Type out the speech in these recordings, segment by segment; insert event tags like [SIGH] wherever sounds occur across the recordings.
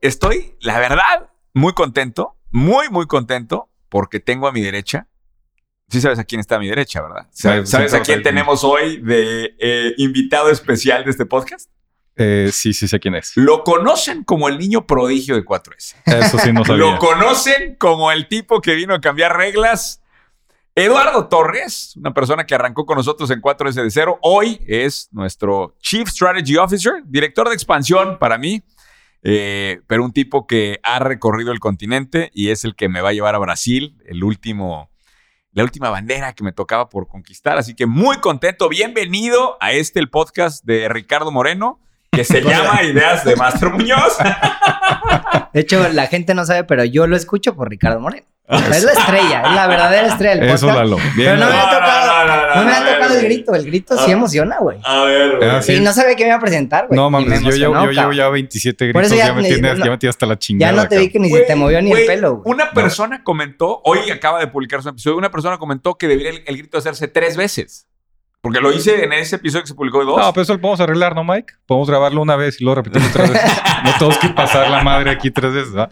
Estoy, la verdad, muy contento, muy, muy contento, porque tengo a mi derecha. Sí sabes a quién está a mi derecha, ¿verdad? ¿Sabes, sabes a quién tenemos hoy de eh, invitado especial de este podcast? Eh, sí, sí sé quién es. Lo conocen como el niño prodigio de 4S. Eso sí no [LAUGHS] sabía. Lo conocen como el tipo que vino a cambiar reglas. Eduardo Torres, una persona que arrancó con nosotros en 4S de 0, hoy es nuestro Chief Strategy Officer, director de expansión para mí, eh, pero un tipo que ha recorrido el continente y es el que me va a llevar a Brasil, el último, la última bandera que me tocaba por conquistar. Así que muy contento, bienvenido a este, el podcast de Ricardo Moreno, que se [LAUGHS] llama Ideas de Master Muñoz. De hecho, la gente no sabe, pero yo lo escucho por Ricardo Moreno. Es la estrella, es la verdadera estrella del Eso. Lalo. Pero no me ha tocado, no, no, no me ha tocado el grito. El grito sí Ah. emociona, güey. A ver, güey. Ah, Sí, sí. no sabía que me iba a presentar, güey. No Y mames, me yo, yo, emocionó, yo llevo ya 27 Por gritos, eso ya ya, me tienes, ya me tienes hasta la Ya chingada. no te vi que ni se te movió ni el pelo, güey. Una persona comentó, hoy acaba de publicarse un episodio, una persona comentó que debería el, el grito hacerse tres veces. Porque lo hice en ese episodio que se publicó de dos. No, pero eso lo podemos arreglar, ¿no, Mike? Podemos grabarlo una vez y luego repetirlo tres veces. [LAUGHS] No tenemos que pasar la madre aquí tres veces, ¿verdad?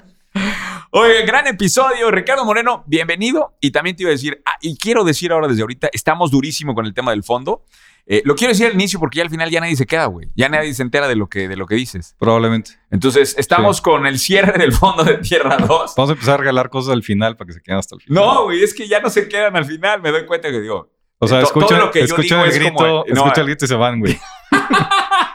Oye, gran episodio. Ricardo Moreno, bienvenido. Y también te iba a decir, ah, y quiero decir ahora desde ahorita, estamos durísimo con el tema del fondo. Eh, lo quiero decir al inicio porque ya al final ya nadie se queda, güey. Ya nadie se entera de lo que, de lo que dices. Probablemente. Entonces, estamos con el cierre del fondo de Tierra 2. Vamos a empezar a regalar cosas al final para que se queden hasta el final. No, güey, es que ya no se quedan al final. Me doy cuenta que digo, O sea, to- todo escuchan, lo que yo escuchan digo el grito, escuchan el grito y se van, güey. [LAUGHS]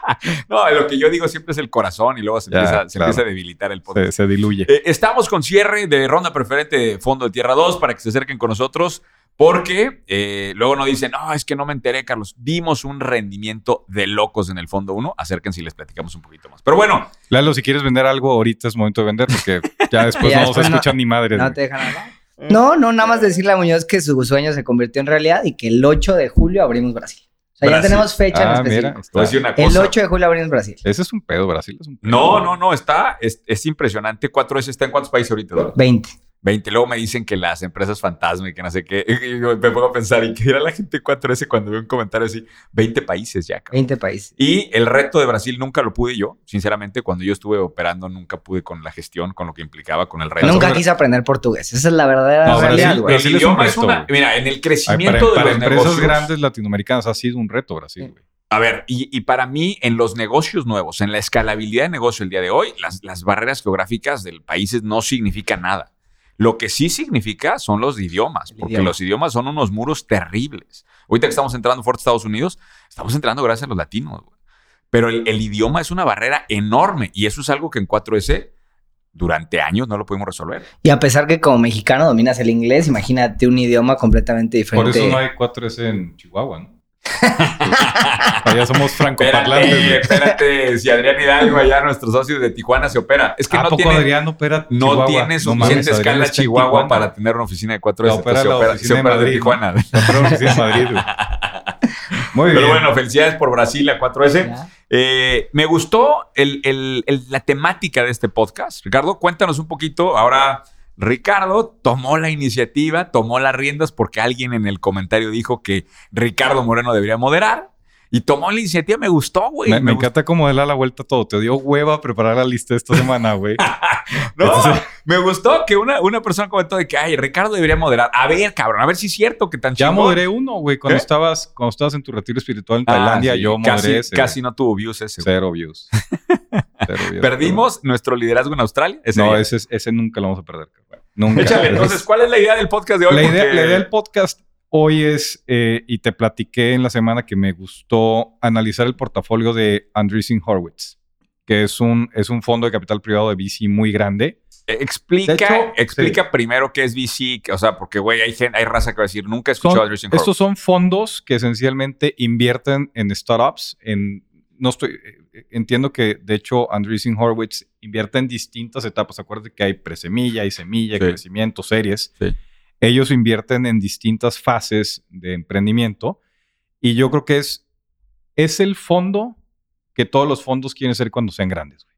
[LAUGHS] no, lo que yo digo siempre es el corazón y luego se, Ya, empieza, se claro. empieza a debilitar el podcast. Se, se diluye. Eh, estamos con cierre de ronda preferente de Fondo de Tierra 2 para que se acerquen con nosotros. Porque eh, luego nos dicen, no, es que no me enteré, Carlos. Vimos un rendimiento de locos en el Fondo 1. Acérquense y les platicamos un poquito más. Pero bueno, Lalo, si quieres vender algo, ahorita es momento de vender porque ya [LAUGHS] después Ya no después se no- escuchan ni madres. No te dejan hablar. No, no, nada más decirle a Muñoz que su sueño se convirtió en realidad y que el 8 de julio abrimos Brasil. O sea, Brasil. ya tenemos fecha en Ah, específico. mira. te voy a decir una El cosa. 8 de julio abrimos Brasil. Ese es un pedo, Brasil es un pedo. No, no, no, está, es, es impresionante. 4S está en cuántos países ahorita, Eduardo? 20. 20. Luego me dicen que las empresas fantasma y que no sé qué. [LAUGHS] Y yo me pongo a pensar, ¿y qué dirá la gente 4S cuando ve un comentario así? 20 países ya, cabrón. 20 países. Y el reto de Brasil nunca lo pude yo. Sinceramente, cuando yo estuve operando, nunca pude con la gestión, con lo que implicaba, con el reto. Nunca quise aprender portugués. Esa es la verdadera No, realidad, Brasil- güey. Brasil es un es reto, una. Mira, en el Ay, crecimiento para, para de los empresas negocios. grandes latinoamericanas ha sido un reto Brasil, güey. A ver, y, y para mí, en los negocios nuevos, en la escalabilidad de negocio el día de hoy, las, las barreras geográficas del país no significa nada. Lo que sí significa son los idiomas, El porque idioma. los idiomas son unos muros terribles. Ahorita que estamos entrando fuerte a Estados Unidos, estamos entrando gracias a los latinos. güey. Pero el, el idioma es una barrera enorme y eso es algo que en 4S durante años no lo pudimos resolver. Y a pesar que como mexicano dominas el inglés, imagínate un idioma completamente Por diferente. eso no hay 4S en Chihuahua, ¿no? [LAUGHS] Allá somos francoparlantes. Espérate, espérate, si Adrián Hidalgo allá, nuestros socios de Tijuana, se opera. Es que ¿A no poco tiene, Adrián opera no tiene No suficiente Adrián escala Chihuahua para tener una oficina de 4 La S. opera se la opera, se de opera de Tijuana. [LAUGHS] Opera la oficina de Madrid. Muy bien. Pero bueno, felicidades por Brasil a 4S. Ya. Eh, me gustó el- el- el- la temática de este podcast. Ricardo, cuéntanos un poquito. Ahora, Ricardo tomó la iniciativa, tomó las riendas porque alguien en el comentario dijo que Ricardo Moreno debería moderar. Y tomó la iniciativa, me gustó, güey. me, encanta cómo él da la vuelta a todo. Te dio hueva preparar la lista esta semana, güey. [LAUGHS] No, Entonces- me gustó que una, una persona comentó de que, ay, Ricardo debería moderar. A ver, cabrón, a ver si es cierto que tan Ya chingón. moderé uno, güey. Cuando ¿Eh? estabas, cuando estabas en tu retiro espiritual en Ah, Tailandia, sí, yo moderé casi, ese. Casi güey. no tuvo views ese. Cero views. [LAUGHS] Perdimos nuestro liderazgo en Australia. ese No, día. ese, es- ese nunca lo vamos a perder. Nunca. Échale, entonces, ¿cuál es la idea del podcast de hoy? la, idea, Porque- la idea del podcast hoy es, eh, y te platiqué en la semana que me gustó analizar el portafolio de Andreessen Horowitz, que es un, es un fondo de capital privado de VC muy grande. Eh, Explica, hecho, explica primero qué es VC, o sea, porque, güey, hay, gente, hay raza que va a decir, nunca he escuchado Son- a Andreessen Horowitz. estos son fondos que esencialmente invierten en startups. En, no estoy, eh, entiendo que, de hecho, Andreessen Horowitz invierte en distintas etapas. Acuérdate que hay presemilla, hay semilla, Sí. crecimiento, series. Sí. Ellos invierten en distintas fases de emprendimiento. Y yo creo que es, es el fondo que todos los fondos quieren ser cuando sean grandes. güey.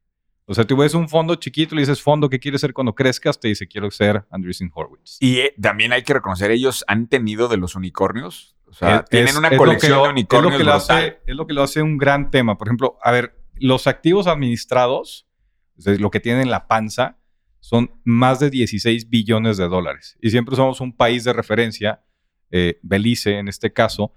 O sea, tú ves un fondo chiquito le dices, fondo, ¿qué quieres ser cuando crezcas? Te dice, quiero ser Andreessen Horowitz. Y eh, también hay que reconocer, ellos han tenido de los unicornios. O sea, Es- tienen una es colección que lo- de unicornios es lo, que lo hace, es lo que lo hace un gran tema. Por ejemplo, a ver, los activos administrados, es decir, lo que tienen en la panza, son más de 16 billones de dólares. Y siempre somos un país de referencia, eh, Belice en este caso,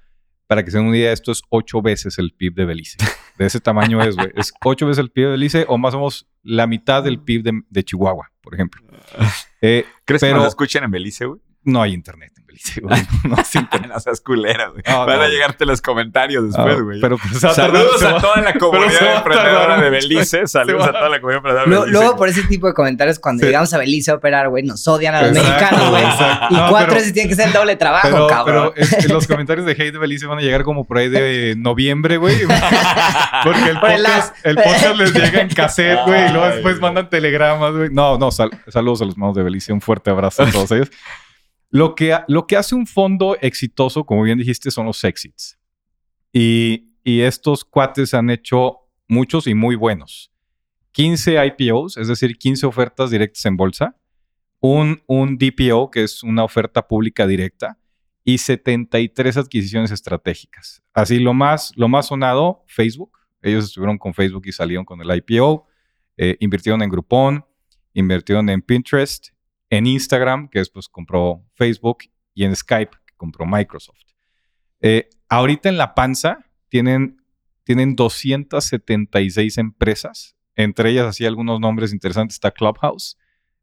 para que se den una idea, esto es ocho veces el PIB de Belice. De ese tamaño es, güey. Es ocho veces el PIB de Belice o más o menos la mitad del PIB de, de Chihuahua, por ejemplo. [LAUGHS] Eh, ¿Crees que pero- nos escuchan en Belice, güey? No hay internet en Belice, güey. [LAUGHS] No hay internet. No seas culera, güey. Van a llegarte los comentarios Ah, después, güey. pero pues, a Saludos [LAUGHS] [LAUGHS] a toda la comunidad emprendedora de. Belice. Saludos a toda la comunidad emprendedora de Luego, Belice. luego por ese tipo de comentarios, cuando Sí. llegamos a Belice a operar, güey, nos odian a los Exacto, mexicanos, güey. exacto. Y No, cuatro veces tiene que ser el doble trabajo, Pero, cabrón. pero es- los comentarios de hate de Belice van a llegar como por ahí de noviembre, güey. Porque el Por el podcast, as- el podcast les llega en cassette, güey. Y luego después mandan telegramas, güey. No, no, sal- saludos a los manos de Belice. Un fuerte abrazo a todos ellos. Lo que, lo que hace un fondo exitoso, como bien dijiste, son los exits. Y, y estos cuates han hecho muchos y muy buenos. 15 IPOs, es decir, 15 ofertas directas en bolsa. Un, un DPO, que es una oferta pública directa. Y 73 adquisiciones estratégicas. Así, lo más, lo más sonado, Facebook. Ellos estuvieron con Facebook y salieron con el IPO. Eh, invirtieron en Groupon, invirtieron en Pinterest, en Instagram, que después compró Facebook, y en Skype, que compró Microsoft. Eh, ahorita en la panza tienen, tienen 276 empresas, entre ellas así algunos nombres interesantes. Está Clubhouse,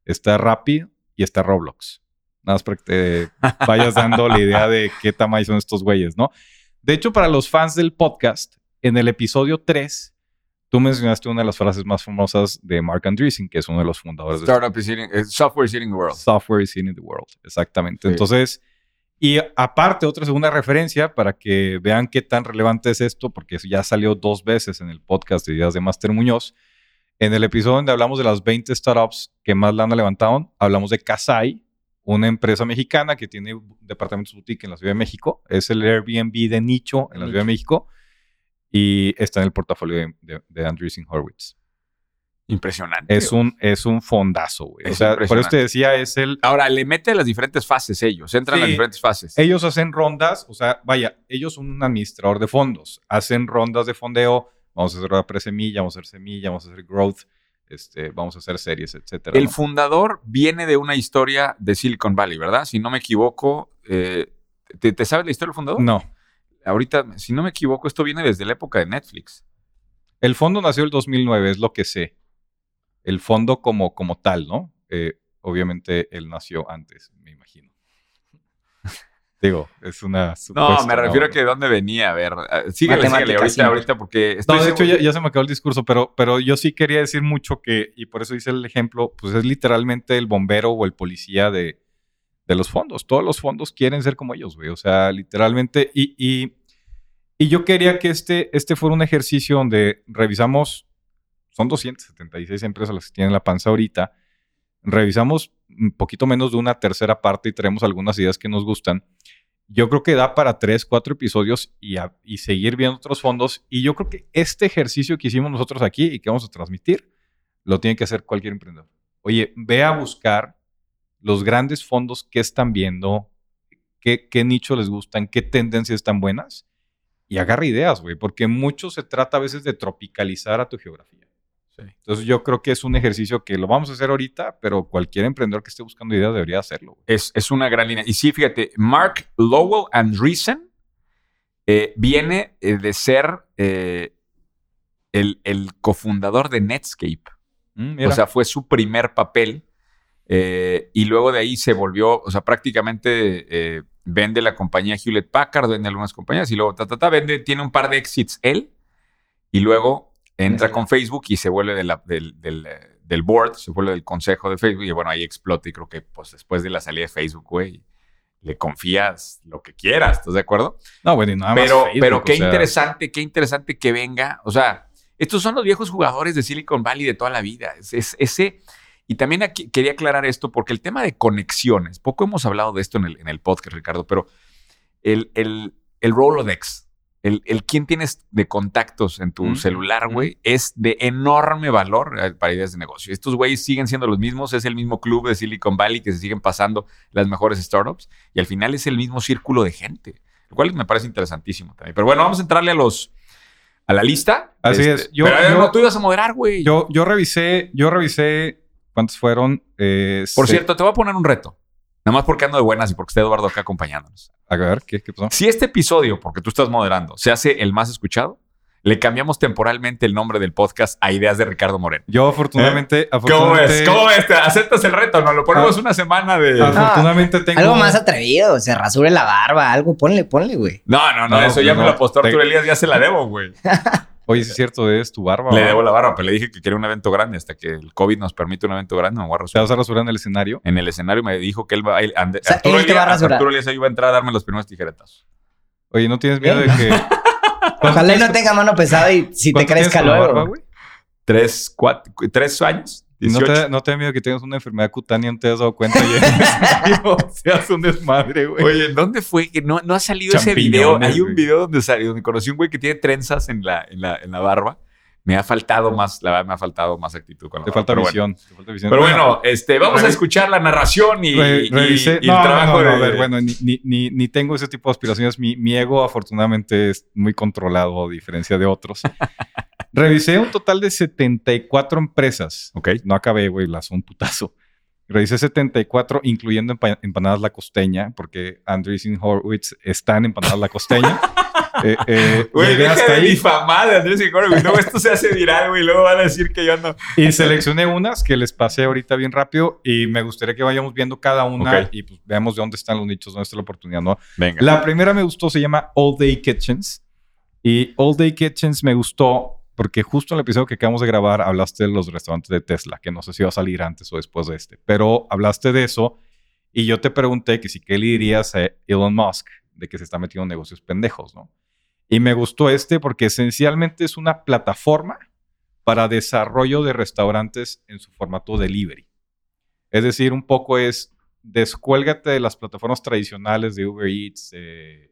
está Rappi y está Roblox. Nada más para que te [LAUGHS] vayas dando la idea de qué tamaño son estos güeyes, ¿no? De hecho, para los fans del podcast, en el episodio 3, tú mencionaste una de las frases más famosas de Mark Andreessen, que es uno de los fundadores de Startup is eating, software is eating the world. Software is in the world. Exactamente. Sí. Entonces, y aparte, otra segunda referencia para que vean qué tan relevante es esto, porque ya salió dos veces en el podcast de Ideas de Master Muñoz. En el episodio donde hablamos de las 20 startups que más lana levantaron, hablamos de Kasai, una empresa mexicana que tiene departamentos boutique en la Ciudad de México. Es el Airbnb de nicho en la Ciudad de México y está en el portafolio de, de, de Andreessen Horowitz. Impresionante. Es un, es un fondazo, güey. O sea, por eso te decía, es el, Ahora, le mete las diferentes fases ellos. Entran a las Sí. diferentes fases. Ellos hacen rondas, o sea, vaya, ellos son un administrador de fondos, hacen rondas de fondeo, vamos a hacer la presemilla, vamos a hacer semilla, vamos a hacer growth, este, vamos a hacer series, etcétera. El ¿no? fundador viene de una historia de Silicon Valley, ¿verdad? Si no me equivoco, eh, ¿te, te sabes la historia del fundador? No, Ahorita, si no me equivoco, esto viene desde la época de Netflix. el fondo nació el 2009, es lo que sé. El fondo como, como tal, ¿no? Eh, obviamente él nació antes, me imagino. [LAUGHS] Digo, es una No, me refiero a que de dónde venía. A ver, ah, síguele, síguele ahorita, ahorita, porque estoy No, de hecho ya se me acabó el discurso, pero, pero yo sí quería decir mucho que, y por eso hice el ejemplo, pues es literalmente el bombero o el policía de, de los fondos. Todos los fondos quieren ser como ellos, güey. O sea, literalmente. Y, y, y yo quería que este, este fuera un ejercicio donde revisamos, son 276 empresas las que tienen la panza ahorita, revisamos un poquito menos de una tercera parte y traemos algunas ideas que nos gustan. Yo creo que da para tres, cuatro episodios y, y seguir viendo otros fondos. Y yo creo que este ejercicio que hicimos nosotros aquí y que vamos a transmitir, lo tiene que hacer cualquier emprendedor. Oye, ve a buscar los grandes fondos que están viendo, qué, qué nicho les gustan, qué tendencias están buenas y agarra ideas, güey, porque mucho se trata a veces de tropicalizar a tu geografía. Sí. Entonces yo creo que es un ejercicio que lo vamos a hacer ahorita, pero cualquier emprendedor que esté buscando ideas debería hacerlo. güey. Es, es una gran línea. Y sí, fíjate, Mark Lowell Andreessen eh, viene eh, de ser eh, el, el cofundador de Netscape. Mm. O sea, fue su primer papel. eh, y luego de ahí se volvió, o sea, prácticamente vende la compañía Hewlett Packard, vende algunas compañías y luego, ta, ta, ta, vende, tiene un par de exits él. Y luego entra con Facebook y se vuelve de la- del, del, eh, del board, se vuelve del consejo de Facebook. Y bueno, ahí explota. Y creo que pues después de la salida de Facebook, güey, le confías lo que quieras, ¿estás de acuerdo? no, bueno, y nada más Pero, Facebook, pero qué sea, interesante, qué interesante que venga. O sea, estos son los viejos jugadores de Silicon Valley de toda la vida. Es, es- ese. Y también aquí quería aclarar esto porque el tema de conexiones, poco hemos hablado de esto en el, en el podcast, Ricardo, pero el, el, el Rolodex, el, el quién tienes de contactos en tu Mm, celular, mm. güey, es de enorme valor eh, para ideas de negocio. Estos güeyes siguen siendo los mismos, es el mismo club de Silicon Valley que se siguen pasando las mejores startups y al final es el mismo círculo de gente, lo cual me parece interesantísimo también. Pero bueno, vamos a entrarle a los, a la lista. Así Este, es. Yo- pero yo- no, tú ibas a moderar, güey. Yo, yo revisé, yo revisé cuántos fueron. Eh, Por se- cierto, te voy a poner un reto. Nada más porque ando de buenas y porque está Eduardo acá acompañándonos. A ver, ¿qué, qué pasó? Si este episodio, porque tú estás moderando, se hace el más escuchado, le cambiamos temporalmente el nombre del podcast a Ideas de Ricardo Moreno. Yo afortunadamente, ¿Eh? ¿Cómo ves? ¿Cómo ves? ¿Te ¿Aceptas el reto? Nos lo ponemos Ah. una semana de... Ah. afortunadamente tengo Algo más atrevido, se rasure la barba, algo, ponle, ponle, güey. No, no, no, No, eso ya no, me lo apostó te- Arturo Elías, ya se la debo, güey. [LAUGHS] Oye, es cierto, es tu barba. Le debo la barba, pero le dije que quería un evento grande. Hasta que el COVID nos permite un evento grande, me voy a ¿Te rasurar. vas a rasurar en el escenario? En el escenario me dijo que él va él- Ande- sea, Arturo, él te va a Elías, rasurar. Arturo Elías iba a entrar a darme los primeros tijeretazos. Oye, ¿no tienes miedo de ¿Eh? que... [LAUGHS] Ojalá y no tenga mano pesada y si te ¿Cuánto tienes crezca luego. barba, güey? Tres, cuatro, cu- tres años, ¿No 18. te, ¿No te da miedo que tengas una enfermedad cutánea no te has dado cuenta y [LAUGHS] seas un desmadre, güey? Oye, ¿dónde fue? Que no, no ha salido ese video. Hay un video donde, salió, donde conocí un güey que tiene trenzas en la, en la, en la barba. Me ha faltado más, la verdad, me ha faltado más actitud con la Te falta pero visión. te falta visión. Bueno. Pero bueno, este, vamos a escuchar la narración y, Re- y- revisé- y no, el trabajo no, no, de... a ver, bueno, ni, ni, ni, tengo ese tipo de aspiraciones. Mi, mi ego, afortunadamente, es muy controlado, a diferencia de otros. [LAUGHS] Revisé un total de 74 empresas. Ok. No acabé, güey, las un putazo. Revisé 74, incluyendo empa- Empanadas La Costeña, porque Andreessen Horowitz está en Empanadas La Costeña. [LAUGHS] Eh, eh, Güey, deja hasta de ahí difamar de Andrés. Luego esto se hace viral, güey. Luego van a decir que yo no... y seleccioné unas que les pasé ahorita bien rápido y me gustaría que vayamos viendo cada una y pues veamos de dónde están los nichos, dónde está la oportunidad, ¿no? Venga. La primera me gustó, se llama All Day Kitchens. Y All Day Kitchens me gustó porque justo en el episodio que acabamos de grabar hablaste de los restaurantes de Tesla, que no sé si va a salir antes o después de este, pero hablaste de eso y yo te pregunté que si qué le dirías a Elon Musk de que se está metiendo en negocios pendejos, ¿no? Y me gustó este porque esencialmente es una plataforma para desarrollo de restaurantes en su formato delivery. Es decir, un poco es descuélgate de las plataformas tradicionales de Uber Eats, eh,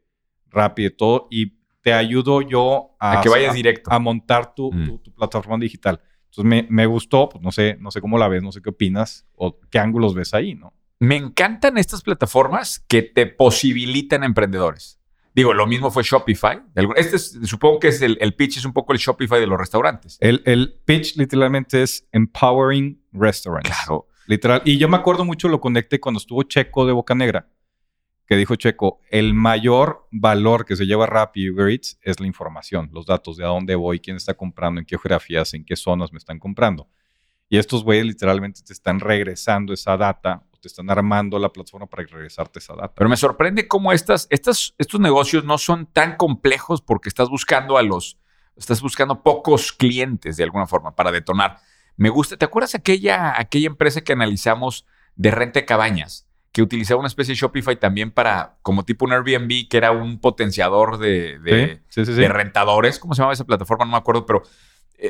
Rappi y todo, y te ayudo yo a, A que vayas directo. a montar tu, Mm. tu- tu plataforma digital. Entonces me, me gustó, pues no sé, no sé cómo la ves, no sé qué opinas o qué ángulos ves ahí, ¿no? Me encantan estas plataformas que te posibilitan a emprendedores. Digo, lo mismo fue Shopify. Este es- supongo que es el, el pitch, es un poco el Shopify de los restaurantes. El, el pitch literalmente es Empowering Restaurants. Claro. Literal. Y yo me acuerdo mucho, lo conecté cuando estuvo Checo de Boca Negra, que dijo Checo, el mayor valor que se lleva Rappi y Uber Eats es la información, los datos de a dónde voy, quién está comprando, en qué geografías, en qué zonas me están comprando. Y estos güeyes literalmente te están regresando esa data te están armando la plataforma para regresarte esa data. Pero me sorprende cómo estas, estas, estos negocios no son tan complejos porque estás buscando a los, estás buscando pocos clientes de alguna forma para detonar. Me gusta, ¿te acuerdas aquella, aquella empresa que analizamos de renta de cabañas? Que utilizaba una especie de Shopify también para, como tipo un Airbnb, que era un potenciador de, de, sí, sí, sí. de rentadores. ¿Cómo se llamaba esa plataforma? No me acuerdo, pero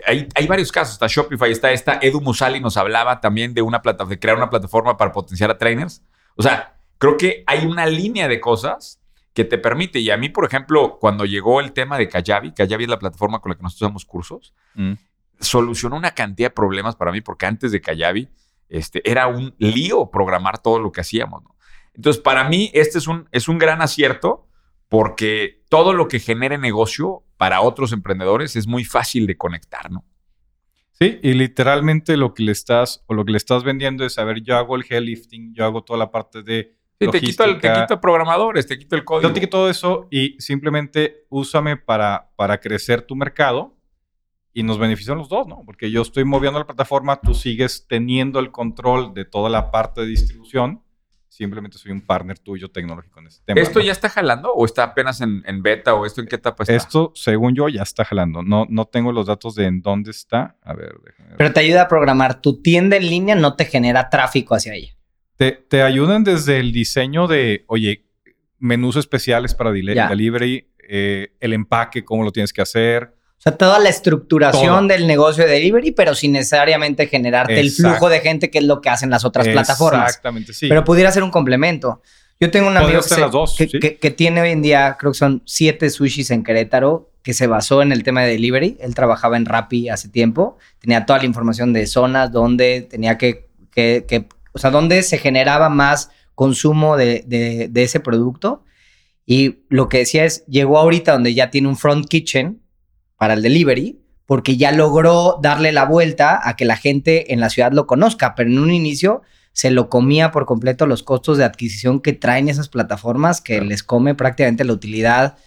hay, hay varios casos. Está Shopify, está esta. Edu Musali nos hablaba también de, una plata, de crear una plataforma para potenciar a trainers. O sea, creo que hay una línea de cosas que te permite. Y a mí, por ejemplo, cuando llegó el tema de Kajabi, Kajabi es la plataforma con la que nosotros damos cursos, Mm. solucionó una cantidad de problemas para mí, porque antes de Kajabi este, era un lío programar todo lo que hacíamos. ¿no? Entonces, para mí, este es un, es un gran acierto porque todo lo que genere negocio para otros emprendedores es muy fácil de conectar, ¿no? Sí, y literalmente lo que le estás o lo que le estás vendiendo es, a ver, yo hago el heavy lifting, yo hago toda la parte de Sí, te quito, el, te quito programadores, te quito el código. Yo te quito todo eso y simplemente úsame para, para crecer tu mercado y nos benefician los dos, ¿no? Porque yo estoy moviendo la plataforma, tú sigues teniendo el control de toda la parte de distribución. Simplemente soy un partner tuyo tecnológico en este tema. ¿Esto ¿no? ya está jalando o está apenas en, en beta o esto en qué etapa está? Esto, según yo, ya está jalando. No, no tengo los datos de en dónde está. A ver, déjame ver. Pero te ayuda a programar. Tu tienda en línea no te genera tráfico hacia ella. Te, te ayudan desde el diseño de, oye, menús especiales para Ya. delivery, eh, el empaque, cómo lo tienes que hacer. Sea, toda la estructuración Todo. del negocio de delivery, pero sin necesariamente generarte el flujo de gente, que es lo que hacen las otras plataformas. Exactamente, sí. Pero pudiera ser un complemento. Yo tengo un amigo que, se- dos, que, sí. que- que tiene hoy en día, creo que son siete sushis en Querétaro, que se basó en el tema de delivery. Él trabajaba en Rappi hace tiempo. Tenía toda la información de zonas, donde tenía que, que- o sea, dónde se generaba más consumo de, de- de ese producto. Y lo que decía es, llegó ahorita donde ya tiene un front kitchen para el delivery porque ya logró darle la vuelta a que la gente en la ciudad lo conozca, pero en un inicio se lo comía por completo los costos de adquisición que traen esas plataformas que les come prácticamente la utilidad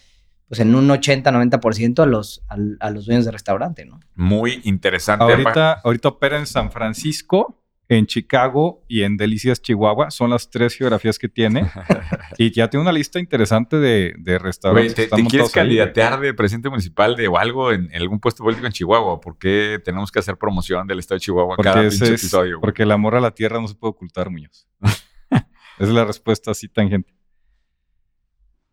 pues en un 80-90% a los, a, a, los dueños de restaurante, ¿no? Muy interesante. Ahorita, ahorita opera en San Francisco, en Chicago y en Delicias, Chihuahua. Son las tres geografías que tiene. [LAUGHS] y ya tiene una lista interesante de, de restaurantes. Güey, ¿te, ¿te quieres candidatear de presidente municipal de o algo en, en, algún puesto político en Chihuahua? ¿Por qué tenemos que hacer promoción del estado de Chihuahua porque cada pinche es, episodio? Porque el amor a la tierra no se puede ocultar, Muñoz. Esa [LAUGHS] es la respuesta así tangente.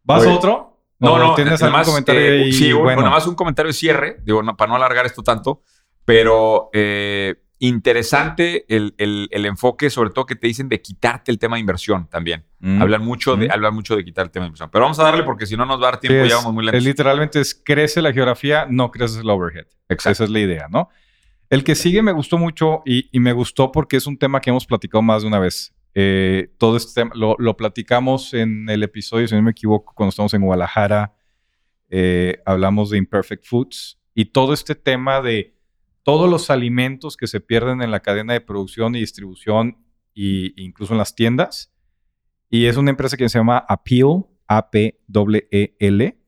¿Vas a otro? No, no, ¿Tienes nada algún más, comentario eh, ahí? Sí, bueno, nada más un comentario de cierre, digo, no, para no alargar esto tanto, pero eh, interesante el, el, el, enfoque, sobre todo que te dicen de quitarte el tema de inversión también. Mm. Hablan, mucho de, hablan mucho de quitar el tema de inversión. Pero vamos a darle porque si no nos va a dar tiempo, Sí, ya es- vamos muy es lentos. literalmente es crece la geografía, no crece el overhead. Exacto. Esa es la idea, ¿no? El que sigue me gustó mucho y, y me gustó porque es un tema que hemos platicado más de una vez. Eh, todo este tema lo, lo platicamos en el episodio, si no me equivoco, cuando estamos en Guadalajara. eh, hablamos de Imperfect Foods y todo este tema de todos los alimentos que se pierden en la cadena de producción y distribución e incluso en las tiendas. Y es una empresa que se llama Appeal, A-P-E-L.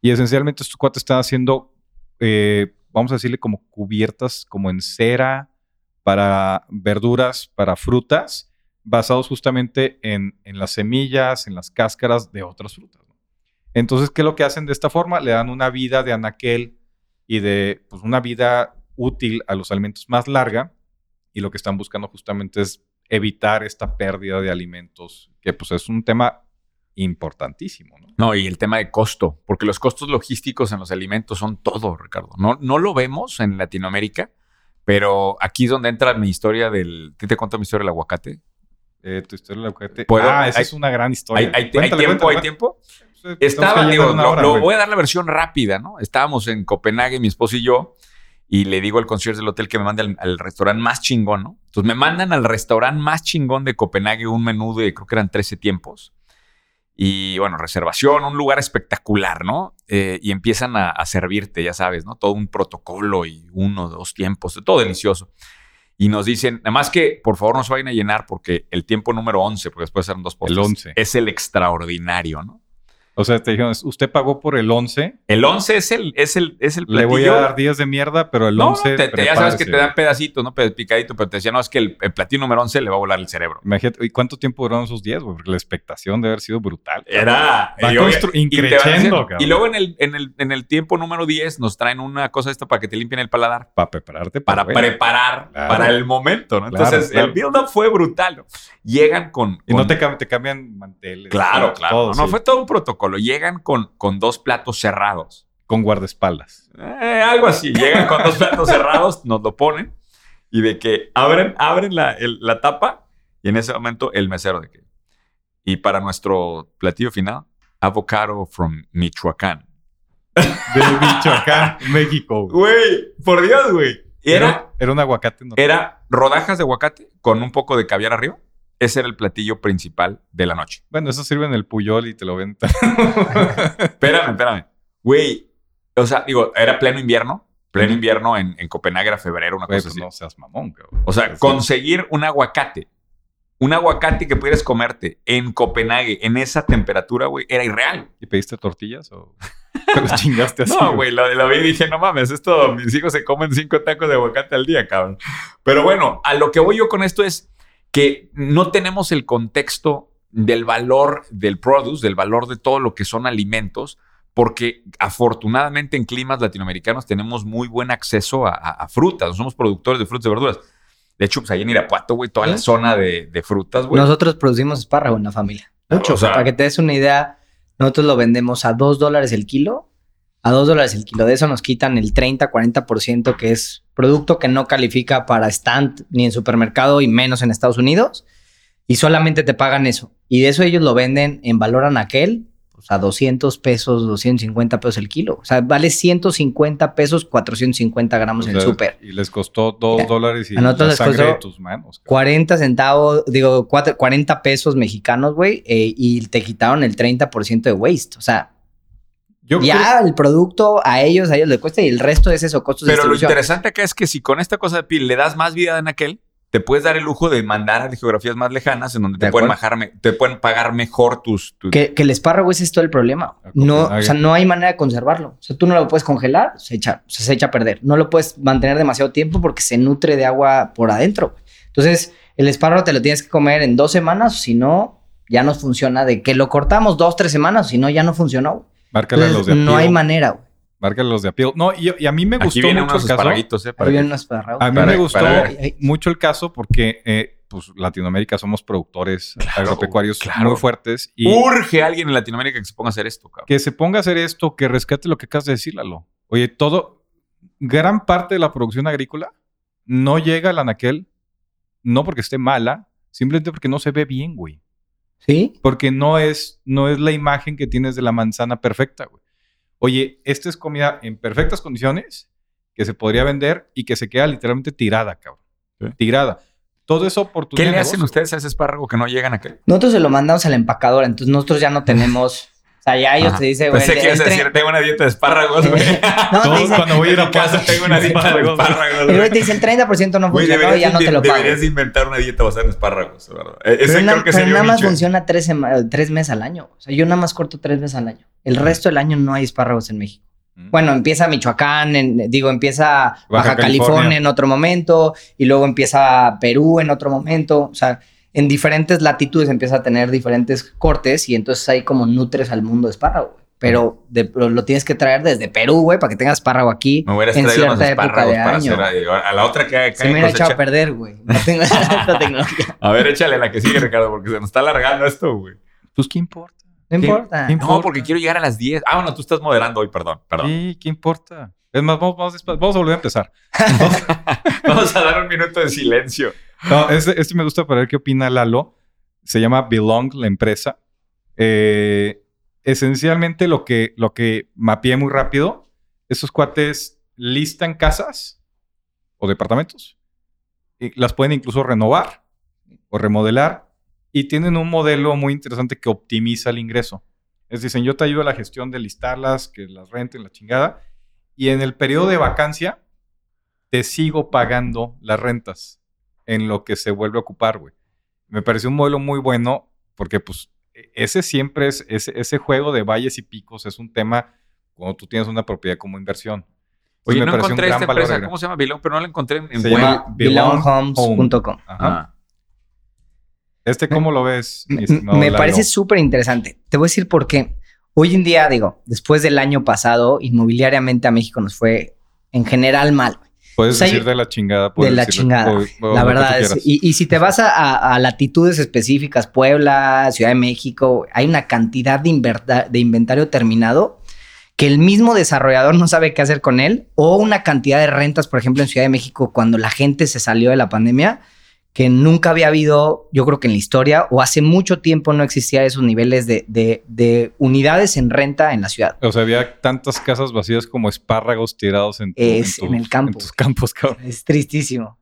Y esencialmente estos cuates están haciendo, eh, vamos a decirle como cubiertas, como en cera para verduras, para frutas, basados justamente en, en las semillas, en las cáscaras de otras frutas. Entonces, ¿qué es lo que hacen de esta forma? Le dan una vida de anaquel y de pues, una vida útil a los alimentos más larga. Y lo que están buscando justamente es evitar esta pérdida de alimentos, que pues es un tema importantísimo, ¿no? No, y el tema de costo, porque los costos logísticos en los alimentos son todo, Ricardo. No, no lo vemos en Latinoamérica, pero aquí es donde entra mi historia del... ¿Te, te cuento mi historia del aguacate? Eh, tu historia del aguacate. Ah, esa Hay- es una gran historia. ¿Hay, hay- hay Cuéntale, tiempo? cuéntale, ¿Hay tiempo? Estaba, digo, lo, hora, lo güey. voy a dar la versión rápida, ¿no? Estábamos en Copenhague, mi esposo y yo, y le digo al concierge del hotel que me mande al, al restaurante más chingón, ¿no? Entonces me mandan al restaurante más chingón de Copenhague un menú de, creo que eran 13 tiempos. Y bueno, reservación, un lugar espectacular, ¿no? Eh, y empiezan a, a servirte, ya sabes, ¿no? Todo un protocolo y uno, dos tiempos, todo delicioso. Y nos dicen, nada más que por favor no se vayan a llenar porque el tiempo número 11, porque después eran dos postres, 11. es el extraordinario, ¿no? O sea, te dijeron, usted pagó por el 11, El 11 es el, es el, es el le voy a platillo- dar 10 de mierda, pero el No, 11 te- te- ya sabes que te dan pedacitos, ¿no? Picadito, pero te decía, no, es que el, el platillo número 11 le va a volar el cerebro. Imagínate, ¿y cuánto tiempo duraron esos 10, güey? Porque la expectación debe haber sido brutal. Era. Va y, constru- y te van increciendo, y luego en el, en, el, en el tiempo número 10 nos traen una cosa esta para que te limpien el paladar. Para prepararte Para preparar Claro. para el momento, ¿no? Claro, Entonces, claro. el build-up fue brutal. Llegan con. Y no te, te cambian manteles. Claro, claro. todo, no, sí. fue todo un protocolo. Llegan con, con dos platos cerrados. Con guardaespaldas. Eh, algo así. Llegan con dos platos cerrados, nos lo ponen y de que abren, abren la, el- la tapa y en ese momento el mesero de que. Y para nuestro platillo final, avocado from Michoacán. De Michoacán, [LAUGHS] México. güey. Por Dios, güey. Era, Era, un aguacate. no- era rodajas de aguacate con un poco de caviar arriba. Ese era el platillo principal de la noche. Bueno, eso sirve en el Puyol y te lo venden. [LAUGHS] Espérame, espérame. Güey, o sea, digo, era pleno invierno. Pleno invierno en, en Copenhague era febrero, una Güey, cosa pues así. no seas mamón, cabrón. O sea, conseguir un aguacate, un aguacate que pudieras comerte en Copenhague en esa temperatura, güey, era irreal. ¿Y pediste tortillas o te los chingaste así? [LAUGHS] No, güey, lo, lo vi y dije, no mames, esto, mis hijos se comen cinco tacos de aguacate al día, cabrón. Pero bueno, a lo que voy yo con esto es que no tenemos el contexto del valor del produce, del valor de todo lo que son alimentos, porque afortunadamente en climas latinoamericanos tenemos muy buen acceso a, a- a frutas, somos productores de frutas y verduras. De hecho, pues ahí en Irapuato, güey, toda la ¿Sí? zona de, de frutas, güey. Nosotros producimos espárrago en la familia. Mucho. O sea- Para que te des una idea, nosotros lo vendemos a 2 dólares el kilo. A 2 dólares el kilo. De eso nos quitan el 30-40% que es producto que no califica para stand ni en supermercado y menos en Estados Unidos. Y solamente te pagan eso. Y de eso ellos lo venden en valor anaquel pues a 200 pesos, 250 pesos el kilo. O sea, vale 150 pesos, 450 gramos O en el súper. Y les costó dos Mira, dólares y a nosotros la les sangre costó de tus manos. cabrón. 40 centavos, digo, cuatro- 40 pesos mexicanos, güey, eh, y te quitaron el 30% de waste. O sea, Yo creo- ya el producto a ellos, a ellos les cuesta y el resto es eso, costos de Pero lo interesante acá es que si con esta cosa de piel le das más vida en aquel, te puedes dar el lujo de mandar a geografías más lejanas en donde te De pueden, me- te pueden pagar mejor tus... tus- Que, que el espárrago ese es todo el problema. A No, o sea, no hay manera de conservarlo. O sea, tú no lo puedes congelar, se echa, o sea, se echa a perder. No lo puedes mantener demasiado tiempo porque se nutre de agua por adentro. Entonces, el espárrago te lo tienes que comer en dos semanas, si no, ya no funciona. De que lo cortamos dos, tres semanas, si no, ya no funcionó. Márcale a los de no hay manera. güey. Márcale a los de Appeal. No, y, y a mí me Aquí gustó vienen mucho unos el caso. ¿eh? Para que- los espárragos. A mí Para- me gustó para mucho el caso porque eh, pues Latinoamérica somos productores agropecuarios claro. muy fuertes y Urge a alguien en Latinoamérica que se ponga a hacer esto, cabrón. que se ponga a hacer esto, que rescate lo que acabas de decir, Lalo. Oye, todo, gran parte de la producción agrícola no llega al anaquel, no porque esté mala, simplemente porque no se ve bien, güey. ¿Sí? Porque no es, no es la imagen que tienes de la manzana perfecta, güey. Oye, esta es comida en perfectas condiciones que se podría vender y que se queda literalmente tirada, cabrón. Sí. Tirada. Todo eso ¿Qué oportunidad. le de hacen negocio. ustedes a ese espárrago que no llegan a aquel? Nosotros se lo mandamos a la empacadora, entonces nosotros ya no tenemos. O sea, ya ellos Ajá. te dicen, güey. Pensé que ibas a decir, tengo una dieta de espárragos, güey. [LAUGHS] No, te cuando voy a ir a casa tengo una dieta de espárragos. el güey güey. te dice el 30% no Güey, funcionó y ya no te lo pago. deberías de inventar una dieta basada en espárragos, ¿verdad? E- Pero, Ese na- creo que pero sería nada más nicho. funciona tres, tres meses al año. O sea, yo nada más corto tres meses al año. El resto del año no hay espárragos en México. Bueno, empieza Michoacán, en- digo, empieza Baja, Baja California. California en otro momento y luego empieza Perú en otro momento. O sea, en diferentes latitudes empieza a tener diferentes cortes y entonces hay como nutres al mundo de espárrago. güey. Pero, de- pero lo tienes que traer desde Perú, güey, para que tengas espárrago aquí Me hubieras en traído unos cierta época espárragos de para año. hacer a, a la otra que Se me hubiera echado a perder, güey. No tengo [LAUGHS] [LAUGHS] esta tecnología. A ver, échale la que sigue, Ricardo, porque se nos está alargando esto, güey. Pues, ¿qué importa? No ¿Qué- importa. qué No, porque quiero llegar a las 10. Ah, bueno, tú estás moderando hoy, perdón, perdón. Sí, ¿qué importa? Es más, vamos, vamos, vamos a volver a empezar. [LAUGHS] Vamos a dar un minuto de silencio. No, este, este me gusta para ver qué opina Lalo. Se llama Belong, la empresa. Eh, esencialmente lo que, lo que mapeé muy rápido, esos cuates listan casas o departamentos. Y las pueden incluso renovar o remodelar. Y tienen un modelo muy interesante que optimiza el ingreso. Es decir, yo te ayudo a la gestión de listarlas, que las renten, la chingada. Y en el periodo de vacancia, te sigo pagando las rentas en lo que se vuelve a ocupar, güey. Me pareció un modelo muy bueno porque, pues, e- ese siempre es, ese, ese juego de valles y picos es un tema cuando tú tienes una propiedad como inversión. Oye, me no encontré esta empresa. ¿Cómo se llama? Bilong, pero no la encontré en, Se web. llama Belong belonghomes.com. Ajá. Ah. ¿Este cómo lo ves? mi Me Lalo? parece súper interesante. Te voy a decir por qué. Hoy en día, digo, después del año pasado, inmobiliariamente a México nos fue en general mal. Puedes o sea, decir de la chingada. De la chingada. o- o lo la verdad es. Y, y si te vas a, a- a latitudes específicas, Puebla, Ciudad de México, hay una cantidad de, inverta- de inventario terminado que el mismo desarrollador no sabe qué hacer con él, o una cantidad de rentas, por ejemplo, en Ciudad de México, cuando la gente se salió de la pandemia, que nunca había habido, yo creo que en la historia, o hace mucho tiempo no existía esos niveles de, de- de unidades en renta en la ciudad. O sea, había tantas casas vacías como espárragos tirados en, tu- Es tu- en el campo. tus campos, cabrón. Es tristísimo.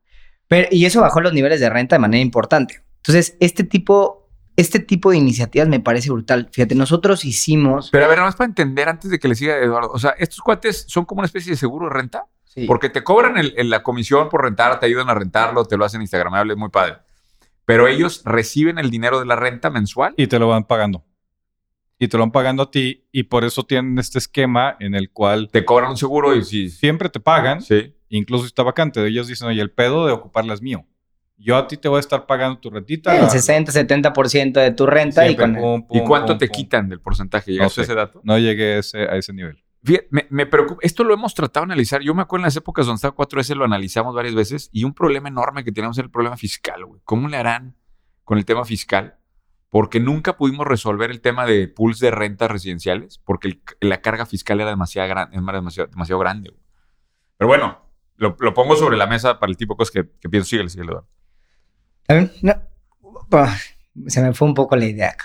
Pero, y eso bajó los niveles de renta de manera importante. Entonces, este tipo, este tipo de iniciativas me parece brutal. Fíjate, nosotros hicimos... Pero a ver, nada más para entender antes de que le siga Eduardo. O sea, estos cuates son como una especie de seguro de renta. Sí. Porque te cobran el- el- la comisión por rentar, te ayudan a rentarlo, te lo hacen instagramable, muy padre. Pero ellos reciben el dinero de la renta mensual. Y te lo van pagando. Y te lo van pagando a ti. Y por eso tienen este esquema en el cual Te cobran un seguro y sí. siempre te pagan, Sí. incluso si está vacante. Ellos dicen, oye, el pedo de ocuparla es mío. Yo a ti te voy a estar pagando tu rentita. el la- 60, 70% de tu renta y con... pum, ¿Y cuánto pum, te pum. quitan del porcentaje? ¿Llegaste No a sé. ese dato? No llegué a ese, a ese nivel. Me, me preocupa. Esto lo hemos tratado de analizar. Yo me acuerdo en las épocas donde estaba 4S, lo analizamos varias veces y un problema enorme que teníamos era el problema fiscal, güey. ¿Cómo le harán con el tema fiscal? Porque nunca pudimos resolver el tema de pools de rentas residenciales porque el- la carga fiscal era demasiado, gran- era demasiado, demasiado grande. güey. Pero bueno, lo, lo pongo sobre la mesa para el tipo de cosas que, que pienso. Síguele, síguele, Eduardo. No, se me fue un poco la idea.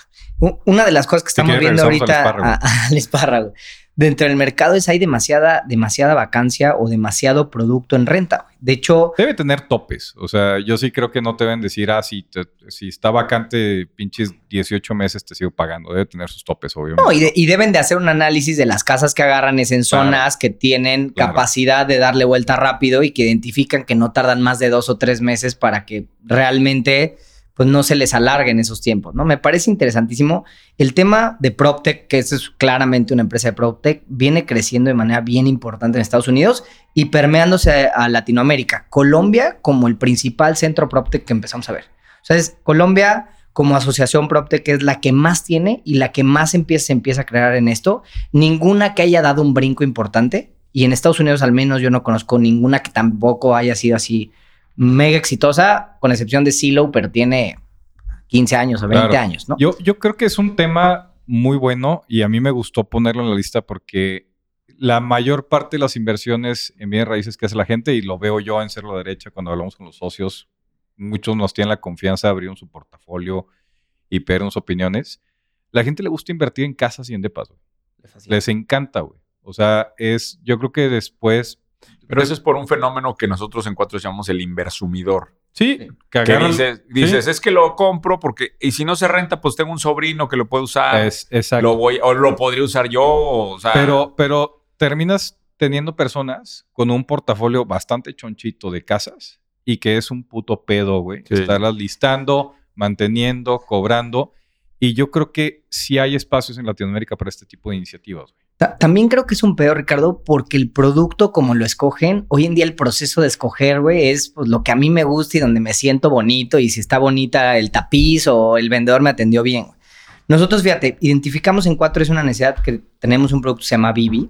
Una de las cosas que estamos viendo ahorita [LAUGHS] al espárrago. Dentro del mercado es hay demasiada, demasiada vacancia o demasiado producto en renta. güey. De hecho, Debe tener topes. O sea, yo sí creo que no te deben decir, ah, si, te- si está vacante pinches 18 meses te sigo pagando. Debe tener sus topes, obviamente. no, y, de- y deben de hacer un análisis de las casas que agarran es en Claro. zonas que tienen Claro. capacidad de darle vuelta rápido y que identifican que no tardan más de dos o tres meses para que realmente pues no se les alarguen esos tiempos, ¿no? Me parece interesantísimo. El tema de PropTech, que es claramente una empresa de PropTech, viene creciendo de manera bien importante en Estados Unidos y permeándose a, a Latinoamérica. Colombia como el principal centro PropTech que empezamos a ver. O sea, es Colombia como asociación PropTech es la que más tiene y la que más empieza, se empieza a crear en esto. Ninguna que haya dado un brinco importante. Y en Estados Unidos al menos yo no conozco ninguna que tampoco haya sido así mega exitosa, con excepción de Silo, pero tiene 15 años o 20 Claro. años, ¿no? Yo, yo creo que es un tema muy bueno y a mí me gustó ponerlo en la lista porque la mayor parte de las inversiones en bienes raíces que hace la gente, y lo veo yo en Cerro Derecha cuando hablamos con los socios, muchos nos tienen la confianza de abrir su portafolio y pedirnos opiniones. La gente le gusta invertir en casas y en depas, güey. Les encanta, güey. O sea, es, yo creo que después... Pero eso es por un fenómeno que nosotros en cuatro llamamos el inversumidor. Sí, que dices, dices, es que lo compro porque, y si no se renta, pues tengo un sobrino que lo puede usar. Es, exacto. lo voy, o lo podría usar yo, o sea. Pero, pero terminas teniendo personas con un portafolio bastante chonchito de casas y que es un puto pedo, güey. Sí. Estarlas listando, manteniendo, cobrando. Y yo creo que sí hay espacios en Latinoamérica para este tipo de iniciativas, güey. Ta- También creo que es un peor, Ricardo, porque el producto como lo escogen, hoy en día el proceso de escoger, güey, es pues, lo que a mí me gusta y donde me siento bonito y si está bonita el tapiz o el vendedor me atendió bien. Nosotros, fíjate, identificamos en cuatro es una necesidad que tenemos un producto que se llama Vivi,